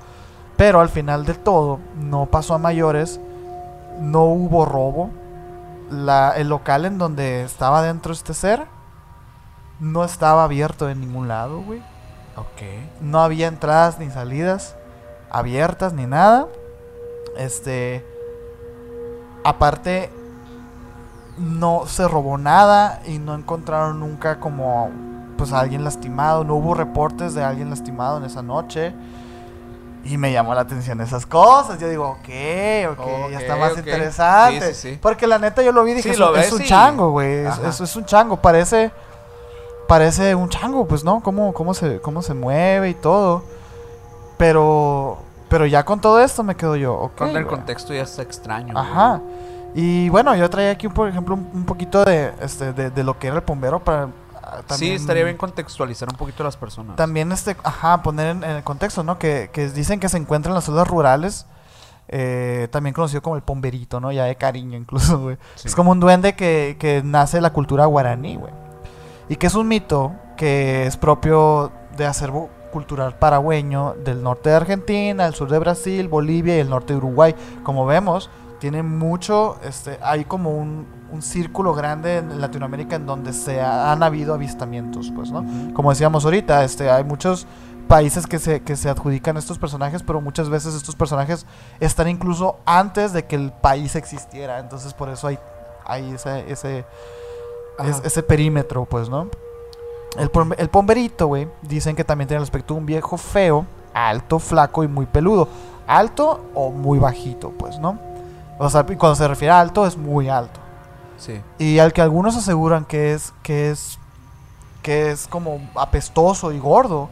Pero al final de todo, no pasó a mayores, no hubo robo, la, el local en donde estaba dentro este ser no estaba abierto en ningún lado, güey. No había entradas ni salidas abiertas ni nada. Este. Aparte, no se robó nada y no encontraron nunca como pues a alguien lastimado. No hubo reportes de alguien lastimado en esa noche. Y me llamó la atención esas cosas. Yo digo, ok, ok, ya está más interesante. Sí, sí, sí. Porque la neta yo lo vi y dije, es, es un chango, güey. Es- es un chango. Parece parece un chango, pues, ¿no? Cómo, cómo, se, cómo se mueve y todo. Pero, pero ya con todo esto me quedo yo, ok. Con el contexto ya está extraño. güey. Ajá. Y bueno, yo traía aquí, por ejemplo, un, un poquito de, este, de, de lo que era el bombero para... ah, Sí, estaría bien contextualizar un poquito a las personas. También, este, ajá, poner en, en el contexto, ¿no? Que, que dicen que se encuentra en las zonas rurales. eh, también conocido como el pomberito, ¿no? Ya de cariño incluso, güey. Sí. Es como un duende que, que nace de la cultura guaraní, güey. Y que es un mito que es propio de acervo cultural paragüeño del norte de Argentina, el sur de Brasil, Bolivia y el norte de Uruguay. Como vemos, tiene mucho, este, hay como un, un círculo grande en Latinoamérica en donde se ha- han habido avistamientos, pues, ¿no? Como decíamos ahorita, este, hay muchos países que se, que se adjudican estos personajes, pero muchas veces estos personajes están incluso antes de que el país existiera. Entonces por eso hay, hay ese. Es- ese perímetro, pues, ¿no? El, el pomberito, güey, dicen que también tiene el aspecto de un viejo feo, alto, flaco y muy peludo. Alto o muy bajito, pues, ¿no? O sea, cuando se refiere a alto, es muy alto. Sí. Y al que algunos aseguran que es, que es, que es como apestoso y gordo,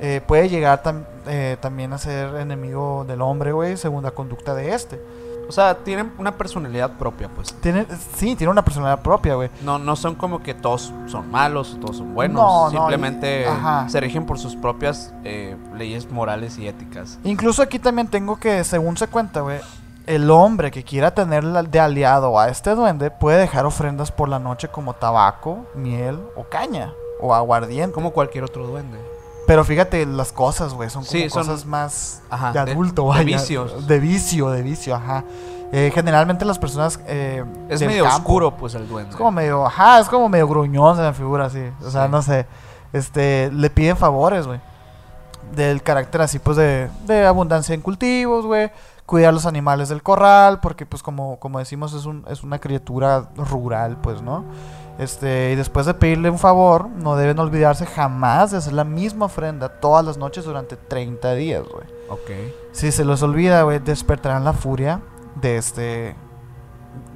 eh, puede llegar tam- eh, también a ser enemigo del hombre, güey, según la conducta de este. O sea, tienen una personalidad propia, pues. Tiene, sí, tiene una personalidad propia, güey. No, no son como que todos son malos o todos son buenos. No, no, Simplemente y- ajá. se rigen por sus propias eh, leyes morales y éticas. Incluso aquí también tengo que, según se cuenta, güey, el hombre que quiera tener de aliado a este duende puede dejar ofrendas por la noche como tabaco, miel o caña o aguardiente. Como cualquier otro duende. Pero fíjate las cosas, güey, son como Sí, son- cosas más Ajá, de de- adulto, de vaya. vicios. De vicio, de vicio, ajá. Eh, generalmente las personas eh, Es del medio campo, oscuro, pues, el duende. Es como medio, ajá, es como medio gruñón se me figura así. O sea, Sí. no sé. Este, le piden favores, güey. Del carácter así, pues, de, de abundancia en cultivos, güey. Cuidar los animales del corral, porque, pues, como, como decimos, es, un, es una criatura rural, pues, ¿no? Este, y después de pedirle un favor, no deben olvidarse jamás de hacer la misma ofrenda todas las noches durante 30 días, güey. Ok. Si se los olvida, güey, despertarán la furia de este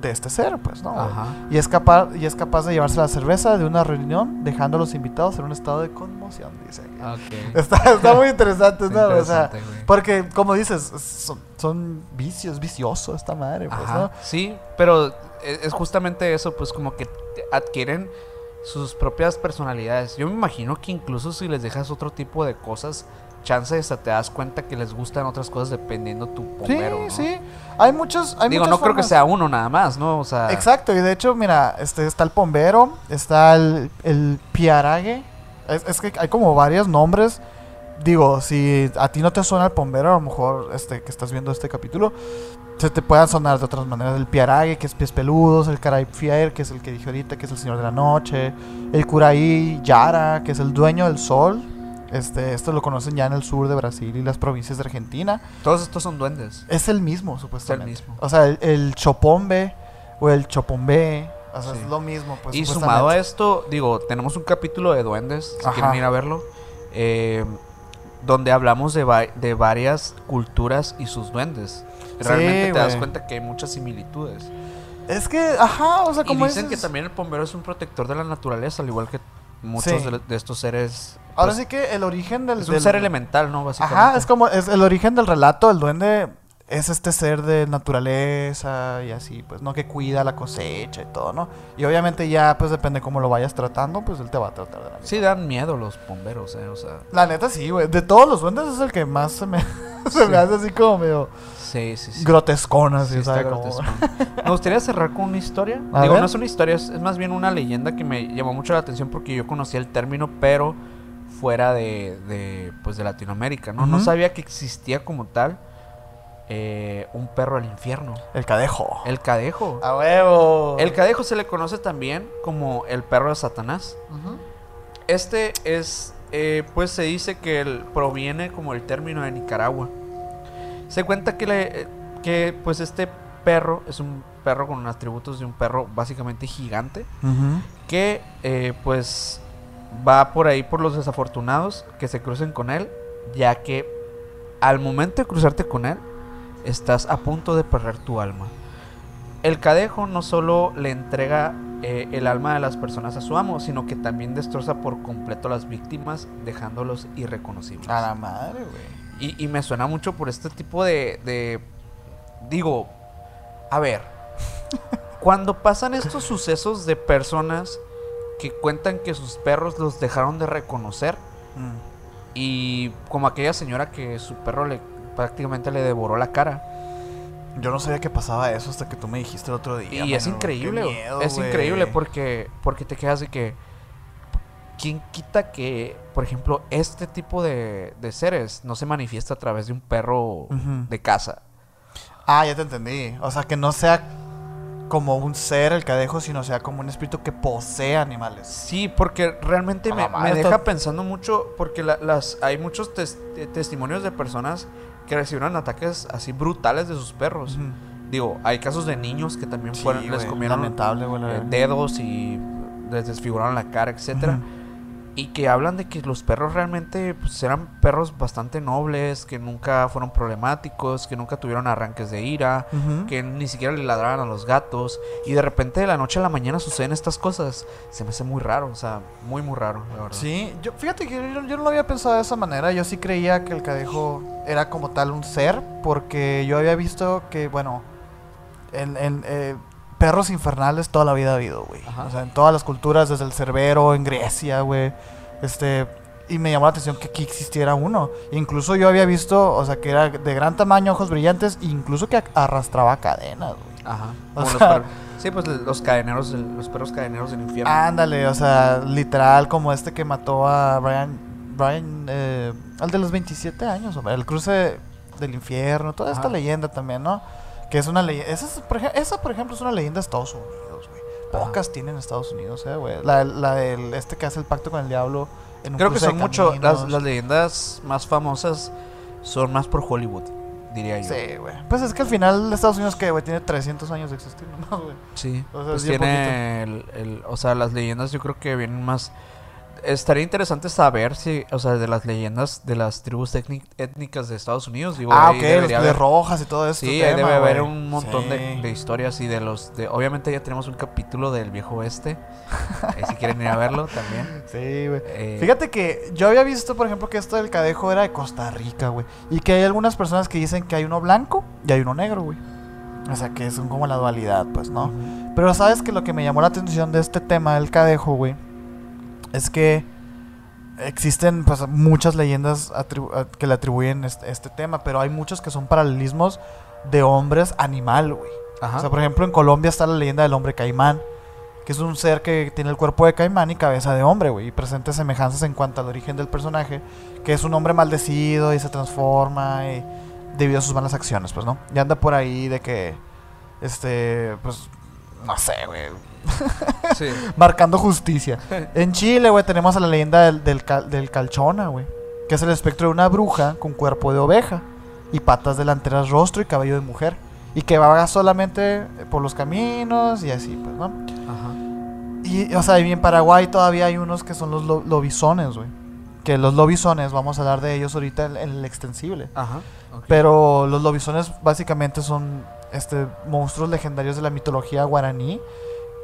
de este ser, pues, ¿no? Ajá. Y es capaz y es capaz de llevarse la cerveza de una reunión, dejando a los invitados en un estado de conmoción, dice. Está, está muy interesante, ¿no? O sea, Interesante, güey. porque como dices, son, son vicios, vicioso esta madre, pues, Ajá, ¿no? Sí, pero e- es justamente eso, pues como que adquieren sus propias personalidades. Yo me imagino que incluso si les dejas otro tipo de cosas, chance hasta te das cuenta que les gustan otras cosas dependiendo tu Sí, bombero, ¿no? sí. Hay muchos hay Digo, no creo que sea uno nada más, ¿no? O sea, Exacto, y de hecho, mira, este está el pombero, está el, el piarague. Es, es que hay como varios nombres. Digo, si a ti no te suena el pombero, a lo mejor este que estás viendo este capítulo, se te puedan sonar de otras maneras. El piarague, que es pies peludos, el caray fier, que es el que dije ahorita, que es el señor de la noche, el curaí yara, que es el dueño del sol, Este, esto lo conocen ya en el sur de Brasil y las provincias de Argentina. Todos estos son duendes. Es el mismo, supuestamente. mismo. O sea, el, el chopombe o el chopombe, o sea, Sí. es lo mismo. Pues, y sumado a esto, digo, tenemos un capítulo de duendes, si Ajá. quieren ir a verlo, eh, donde hablamos de, va- de varias culturas y sus duendes. Sí, Realmente te das cuenta que hay muchas similitudes. Es que, ajá, o sea, Y como dicen que también el bombero es un protector de la naturaleza, al igual que muchos Sí. de, de estos seres. Ahora pues, sí que el origen del... es un del- ser elemental, ¿no? Básicamente. Ajá, es como, es el origen del relato, el duende es este ser de naturaleza y así, pues, ¿no? Que cuida la cosecha y todo, ¿no? Y obviamente ya, pues, depende cómo lo vayas tratando, pues, él te va a tratar de la misma Sí, dan miedo los bomberos, ¿eh? O sea, La neta sí, güey. De todos los duendes es el que más se me, se Sí. me hace así como medio sí, sí, sí. grotescón, así, Sí, ¿sabes? Como-. Me gustaría cerrar con una historia. A Digo, ver. no es una historia, es, es más bien una leyenda que me llamó mucho la atención porque yo conocía el término, pero fuera de, de, pues, de Latinoamérica, ¿no? No sabía que existía como tal eh, un perro al infierno. El cadejo. El cadejo. ¡A huevo! El cadejo se le conoce también como el perro de Satanás. Este es, eh, pues se dice que él proviene como el término de Nicaragua. Se cuenta que, le- que pues este perro es un perro con atributos de un perro básicamente gigante que eh, pues va por ahí por los desafortunados que se crucen con él, ya que al momento de cruzarte con él estás a punto de perder tu alma. El cadejo no solo le entrega eh, el alma de las personas a su amo, sino que también destroza por completo a las víctimas, dejándolos irreconocibles. A la madre, güey. Y, y me suena mucho por este tipo de, de- Digo, a ver, cuando pasan estos sucesos de personas que cuentan que sus perros los dejaron de reconocer, Mm. y como aquella señora que su perro le prácticamente le devoró la cara. Yo no sabía que pasaba eso hasta que tú me dijiste el otro día. Y es increíble, miedo, es increíble porque, porque te quedas de que... ¿Quién quita que, por ejemplo, este tipo de, de seres no se manifiesta a través de un perro de casa? Ah, ya te entendí. O sea, que no sea como un ser el cadejo, sino sea como un espíritu que posee animales. Sí, porque realmente me, me deja pensando mucho, porque la- las hay muchos tes- te- testimonios de personas que recibieron ataques así brutales de sus perros. Digo, hay casos de niños que también Sí, fueron, les comieron lamentable, eh, dedos y les desfiguraron la cara, etcétera. Y que hablan de que los perros realmente pues, eran perros bastante nobles, que nunca fueron problemáticos, que nunca tuvieron arranques de ira, que ni siquiera le ladraban a los gatos. Y de repente de la noche a la mañana suceden estas cosas. Se me hace muy raro, o sea, muy, muy raro, la verdad. Sí, yo, fíjate que yo, yo no lo había pensado de esa manera. Yo sí creía que el cadejo era como tal un ser, porque yo había visto que, bueno, en, en, eh, perros infernales toda la vida ha habido, güey. O sea, en todas las culturas, desde el Cerbero, en Grecia, güey. Este, y me llamó la atención que aquí existiera uno. Incluso yo había visto, o sea, que era de gran tamaño, ojos brillantes, e incluso que arrastraba cadenas, güey. Ajá. O sea- sí, pues los cadeneros, los perros cadeneros del infierno. Ándale, o sea, literal como este que mató a Brian, Brian, eh, al de los 27 años, hombre, el cruce del infierno, toda esta Ajá. leyenda también, ¿no? Que es una leyenda, esa, es, por ej- esa, por ejemplo, es una leyenda de Estados Unidos, güey. Pocas tienen en Estados Unidos, eh, güey. La, la del este que hace el pacto con el diablo en un Creo que son mucho, las, leyendas más famosas son más por Hollywood, diría yo. Sí, güey. Pues es que al final Estados Unidos, que güey, tiene 300 años de existir, ¿no, güey? Sí, O sea, pues es bien tiene el, el- o sea, las leyendas yo creo que vienen más... Estaría interesante saber si, o sea, de las leyendas de las tribus étni- étnicas de Estados Unidos, digo, Ah, ok, haber- rojas y todo esto. Sí, ahí debe haber un montón de, de historias y de los... De, obviamente ya tenemos un capítulo del viejo oeste, eh, si quieren ir a verlo también. Sí, güey. Eh, Fíjate que yo había visto, por ejemplo, que esto del cadejo era de Costa Rica, güey. Y que hay algunas personas que dicen que hay uno blanco y hay uno negro, güey. O sea, que son como la dualidad, pues, ¿no? Pero sabes que lo que me llamó la atención de este tema del cadejo, güey, es que existen pues muchas leyendas que le atribuyen este, este tema, pero hay muchos que son paralelismos de hombres animal, güey. O sea, por ejemplo, en Colombia está la leyenda del hombre caimán, que es un ser que tiene el cuerpo de caimán y cabeza de hombre, güey, y presenta semejanzas en cuanto al origen del personaje, que es un hombre maldecido y se transforma y debido a sus malas acciones, pues, ¿no? Y anda por ahí de que, este, pues, no sé, güey, Sí. marcando justicia. En Chile, güey, tenemos a la leyenda del, del, cal- del calchona, güey. que es el espectro de una bruja con cuerpo de oveja y patas delanteras, rostro y cabello de mujer. Y que vaga solamente por los caminos y así, pues, ¿no? Ajá. Y, o sea, y en Paraguay todavía hay unos que son los lo- lobisones, güey. Que los lobisones, vamos a hablar de ellos ahorita en, en el extensible. Ajá. Pero los lobisones básicamente son este, monstruos legendarios de la mitología guaraní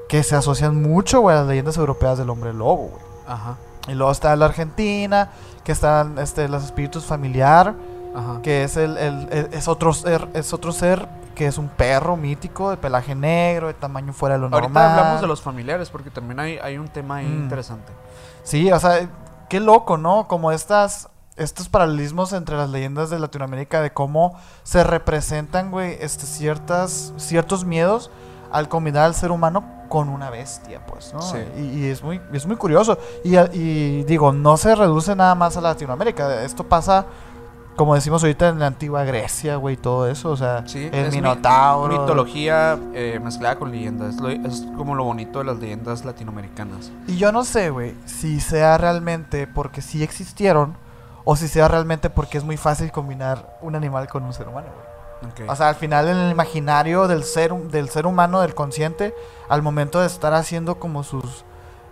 que se asocian mucho, güey, a las leyendas europeas del hombre lobo, güey. Ajá. Y luego está la Argentina, que están este, los espíritus familiar, Ajá. que es el, el- el- es otro ser, es otro ser que es un perro mítico de pelaje negro, de tamaño fuera de lo Ahorita normal. hablamos de los familiares porque también hay, hay un tema ahí Mm. interesante. Sí, o sea, qué loco, ¿no? Como estas estos paralelismos entre las leyendas de Latinoamérica de cómo se representan, güey, este ciertas ciertos miedos al combinar al ser humano con una bestia, pues, ¿no? Sí. Y, y es muy es muy curioso y, y digo, no se reduce nada más a Latinoamérica, esto pasa como decimos ahorita en la antigua Grecia, güey, todo eso, o sea, Sí, el es mi- Minotauro. mitología eh, mezclada con leyendas. Es, lo- es como lo bonito de las leyendas latinoamericanas. Y yo no sé, güey, si sea realmente porque sí existieron o si sea realmente porque es muy fácil combinar un animal con un ser humano, güey. Ok. O sea, al final en el imaginario del ser, del ser humano, del consciente, al momento de estar haciendo como sus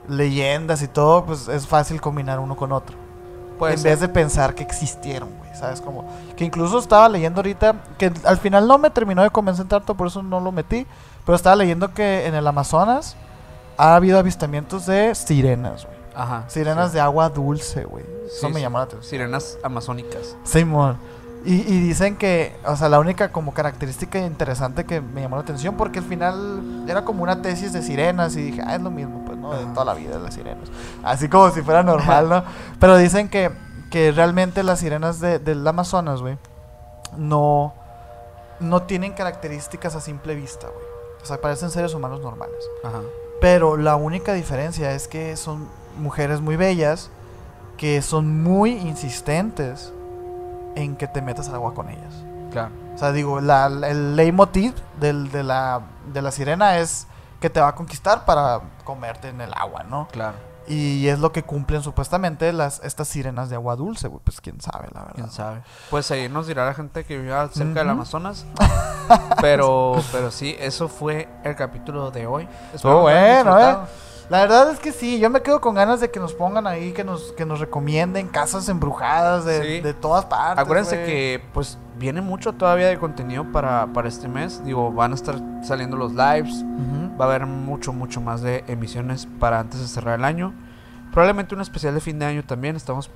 leyendas y todo, pues es fácil combinar uno con otro. Puede en ser. vez de pensar que existieron, güey, ¿sabes? Como que incluso estaba leyendo ahorita, que al final no me terminó de convencer tanto, por eso no lo metí, pero estaba leyendo que en el Amazonas ha habido avistamientos de sirenas, güey. Ajá. Sirenas sí. de agua dulce, güey. Eso Sí, me sí. llamó la atención. Sirenas amazónicas. Simón. Y, y dicen que, o sea, la única como característica interesante que me llamó la atención, porque al final era como una tesis de sirenas y dije, ah, es lo mismo, pues, ¿no? De toda la vida las sirenas. Así como si fuera normal, ¿no? Pero dicen que, que realmente las sirenas de, del Amazonas, güey, no, no tienen características a simple vista, güey. O sea, parecen seres humanos normales. Ajá. Pero la única diferencia es que son mujeres muy bellas que son muy insistentes en que te metas al agua con ellas. Claro. O sea, digo, la, el leitmotiv del, de, la, de la sirena es que te va a conquistar para comerte en el agua, ¿no? Claro. Y es lo que cumplen supuestamente las estas sirenas de agua dulce, güey. Pues quién sabe, la verdad. Quién sabe. Pues ahí nos dirá la gente que vive cerca del. Amazonas. pero, pero sí, eso fue el capítulo de hoy. Estuvo bueno, ¿eh? La verdad es que sí, yo me quedo con ganas de que nos pongan ahí, que nos, que nos recomienden casas embrujadas de, Sí. de todas partes. Acuérdense que pues viene mucho todavía de contenido para, para este mes. Digo, van a estar saliendo los lives. Va a haber mucho, mucho más de emisiones para antes de cerrar el año. Probablemente un especial de fin de año también. Estamos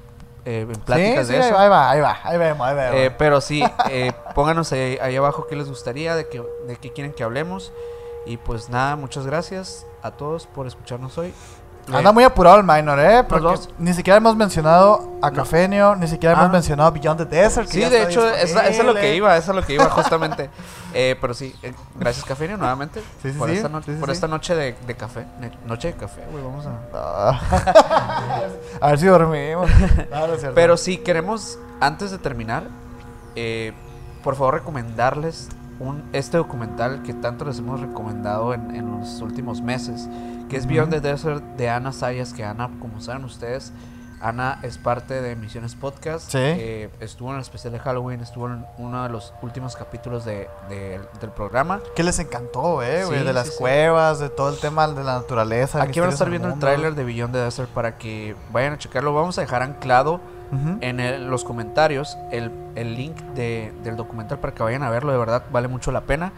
eh, en pláticas sí, de sí, eso. Ahí va, ahí va, ahí vemos, ahí vemos. Eh, pero sí, eh, pónganos ahí, ahí abajo qué les gustaría, de qué, de qué quieren que hablemos. Y pues nada, muchas gracias a todos por escucharnos hoy. Anda muy apurado el minor, ¿eh? Porque ni siquiera hemos mencionado a No. Cafenio, ni siquiera Ah. hemos mencionado Beyond the Desert. que Sí, de hecho, esa- eso es lo que iba, eso es lo que iba justamente. Eh, pero sí, eh, gracias Cafenio nuevamente Sí, sí, por, sí, esta, no- por esta noche de, de café. Noche de café, güey, vamos a... Ah. a ver si dormimos. Pero sí, queremos, antes de terminar, eh, por favor recomendarles un, este documental que tanto les hemos recomendado en, en los últimos meses, que es Beyond Ujú. the Desert de Ana Sayas, que Ana, como saben ustedes, Ana es parte de Misiones Podcast. Sí. eh, estuvo en el especial de Halloween, estuvo en uno de los últimos capítulos de- de- del programa. Que les encantó, eh, güey. Sí, de las sí, cuevas, de todo el tema de la naturaleza. Aquí van a estar viendo el tráiler de Beyond the Desert para que vayan a checarlo. Vamos a dejar anclado En el- los comentarios el, el link de- del documental para que vayan a verlo, de verdad vale mucho la pena.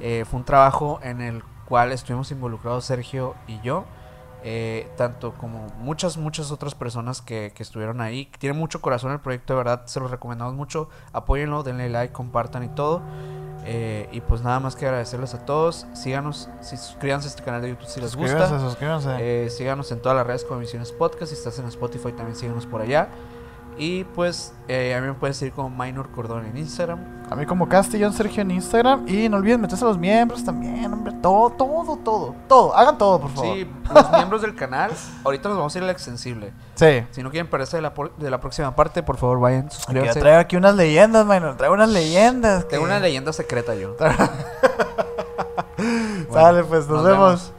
Eh, fue un trabajo en el cual estuvimos involucrados Sergio y yo, eh, tanto como muchas, muchas otras personas que, que estuvieron ahí. Tiene mucho corazón el proyecto, de verdad, se los recomendamos mucho. Apóyenlo, denle like, compartan y todo. Eh, y pues nada más que agradecerles a todos. Síganos, si suscríbanse a este canal de YouTube si les gusta. Suscríbanse, suscríbanse. Eh, síganos en todas las redes como Misiones Podcast. Si estás en Spotify, también síganos por allá. Y pues eh, a mí me puedes seguir como Minor Cordón en Instagram. A mí como Castellón Sergio en Instagram. Y no olviden meterse a los miembros también, hombre. Todo, todo, todo. Todo. Hagan todo, por favor. Sí, los miembros del canal. Ahorita nos vamos a ir al extensible. Sí. Si no quieren perderse de la, de la próxima parte, por favor vayan, Aquí suscríbanse. traigo aquí unas leyendas, man. Traigo unas leyendas. Tengo que- una leyenda secreta yo. Sale, pues, nos, nos vemos. vemos.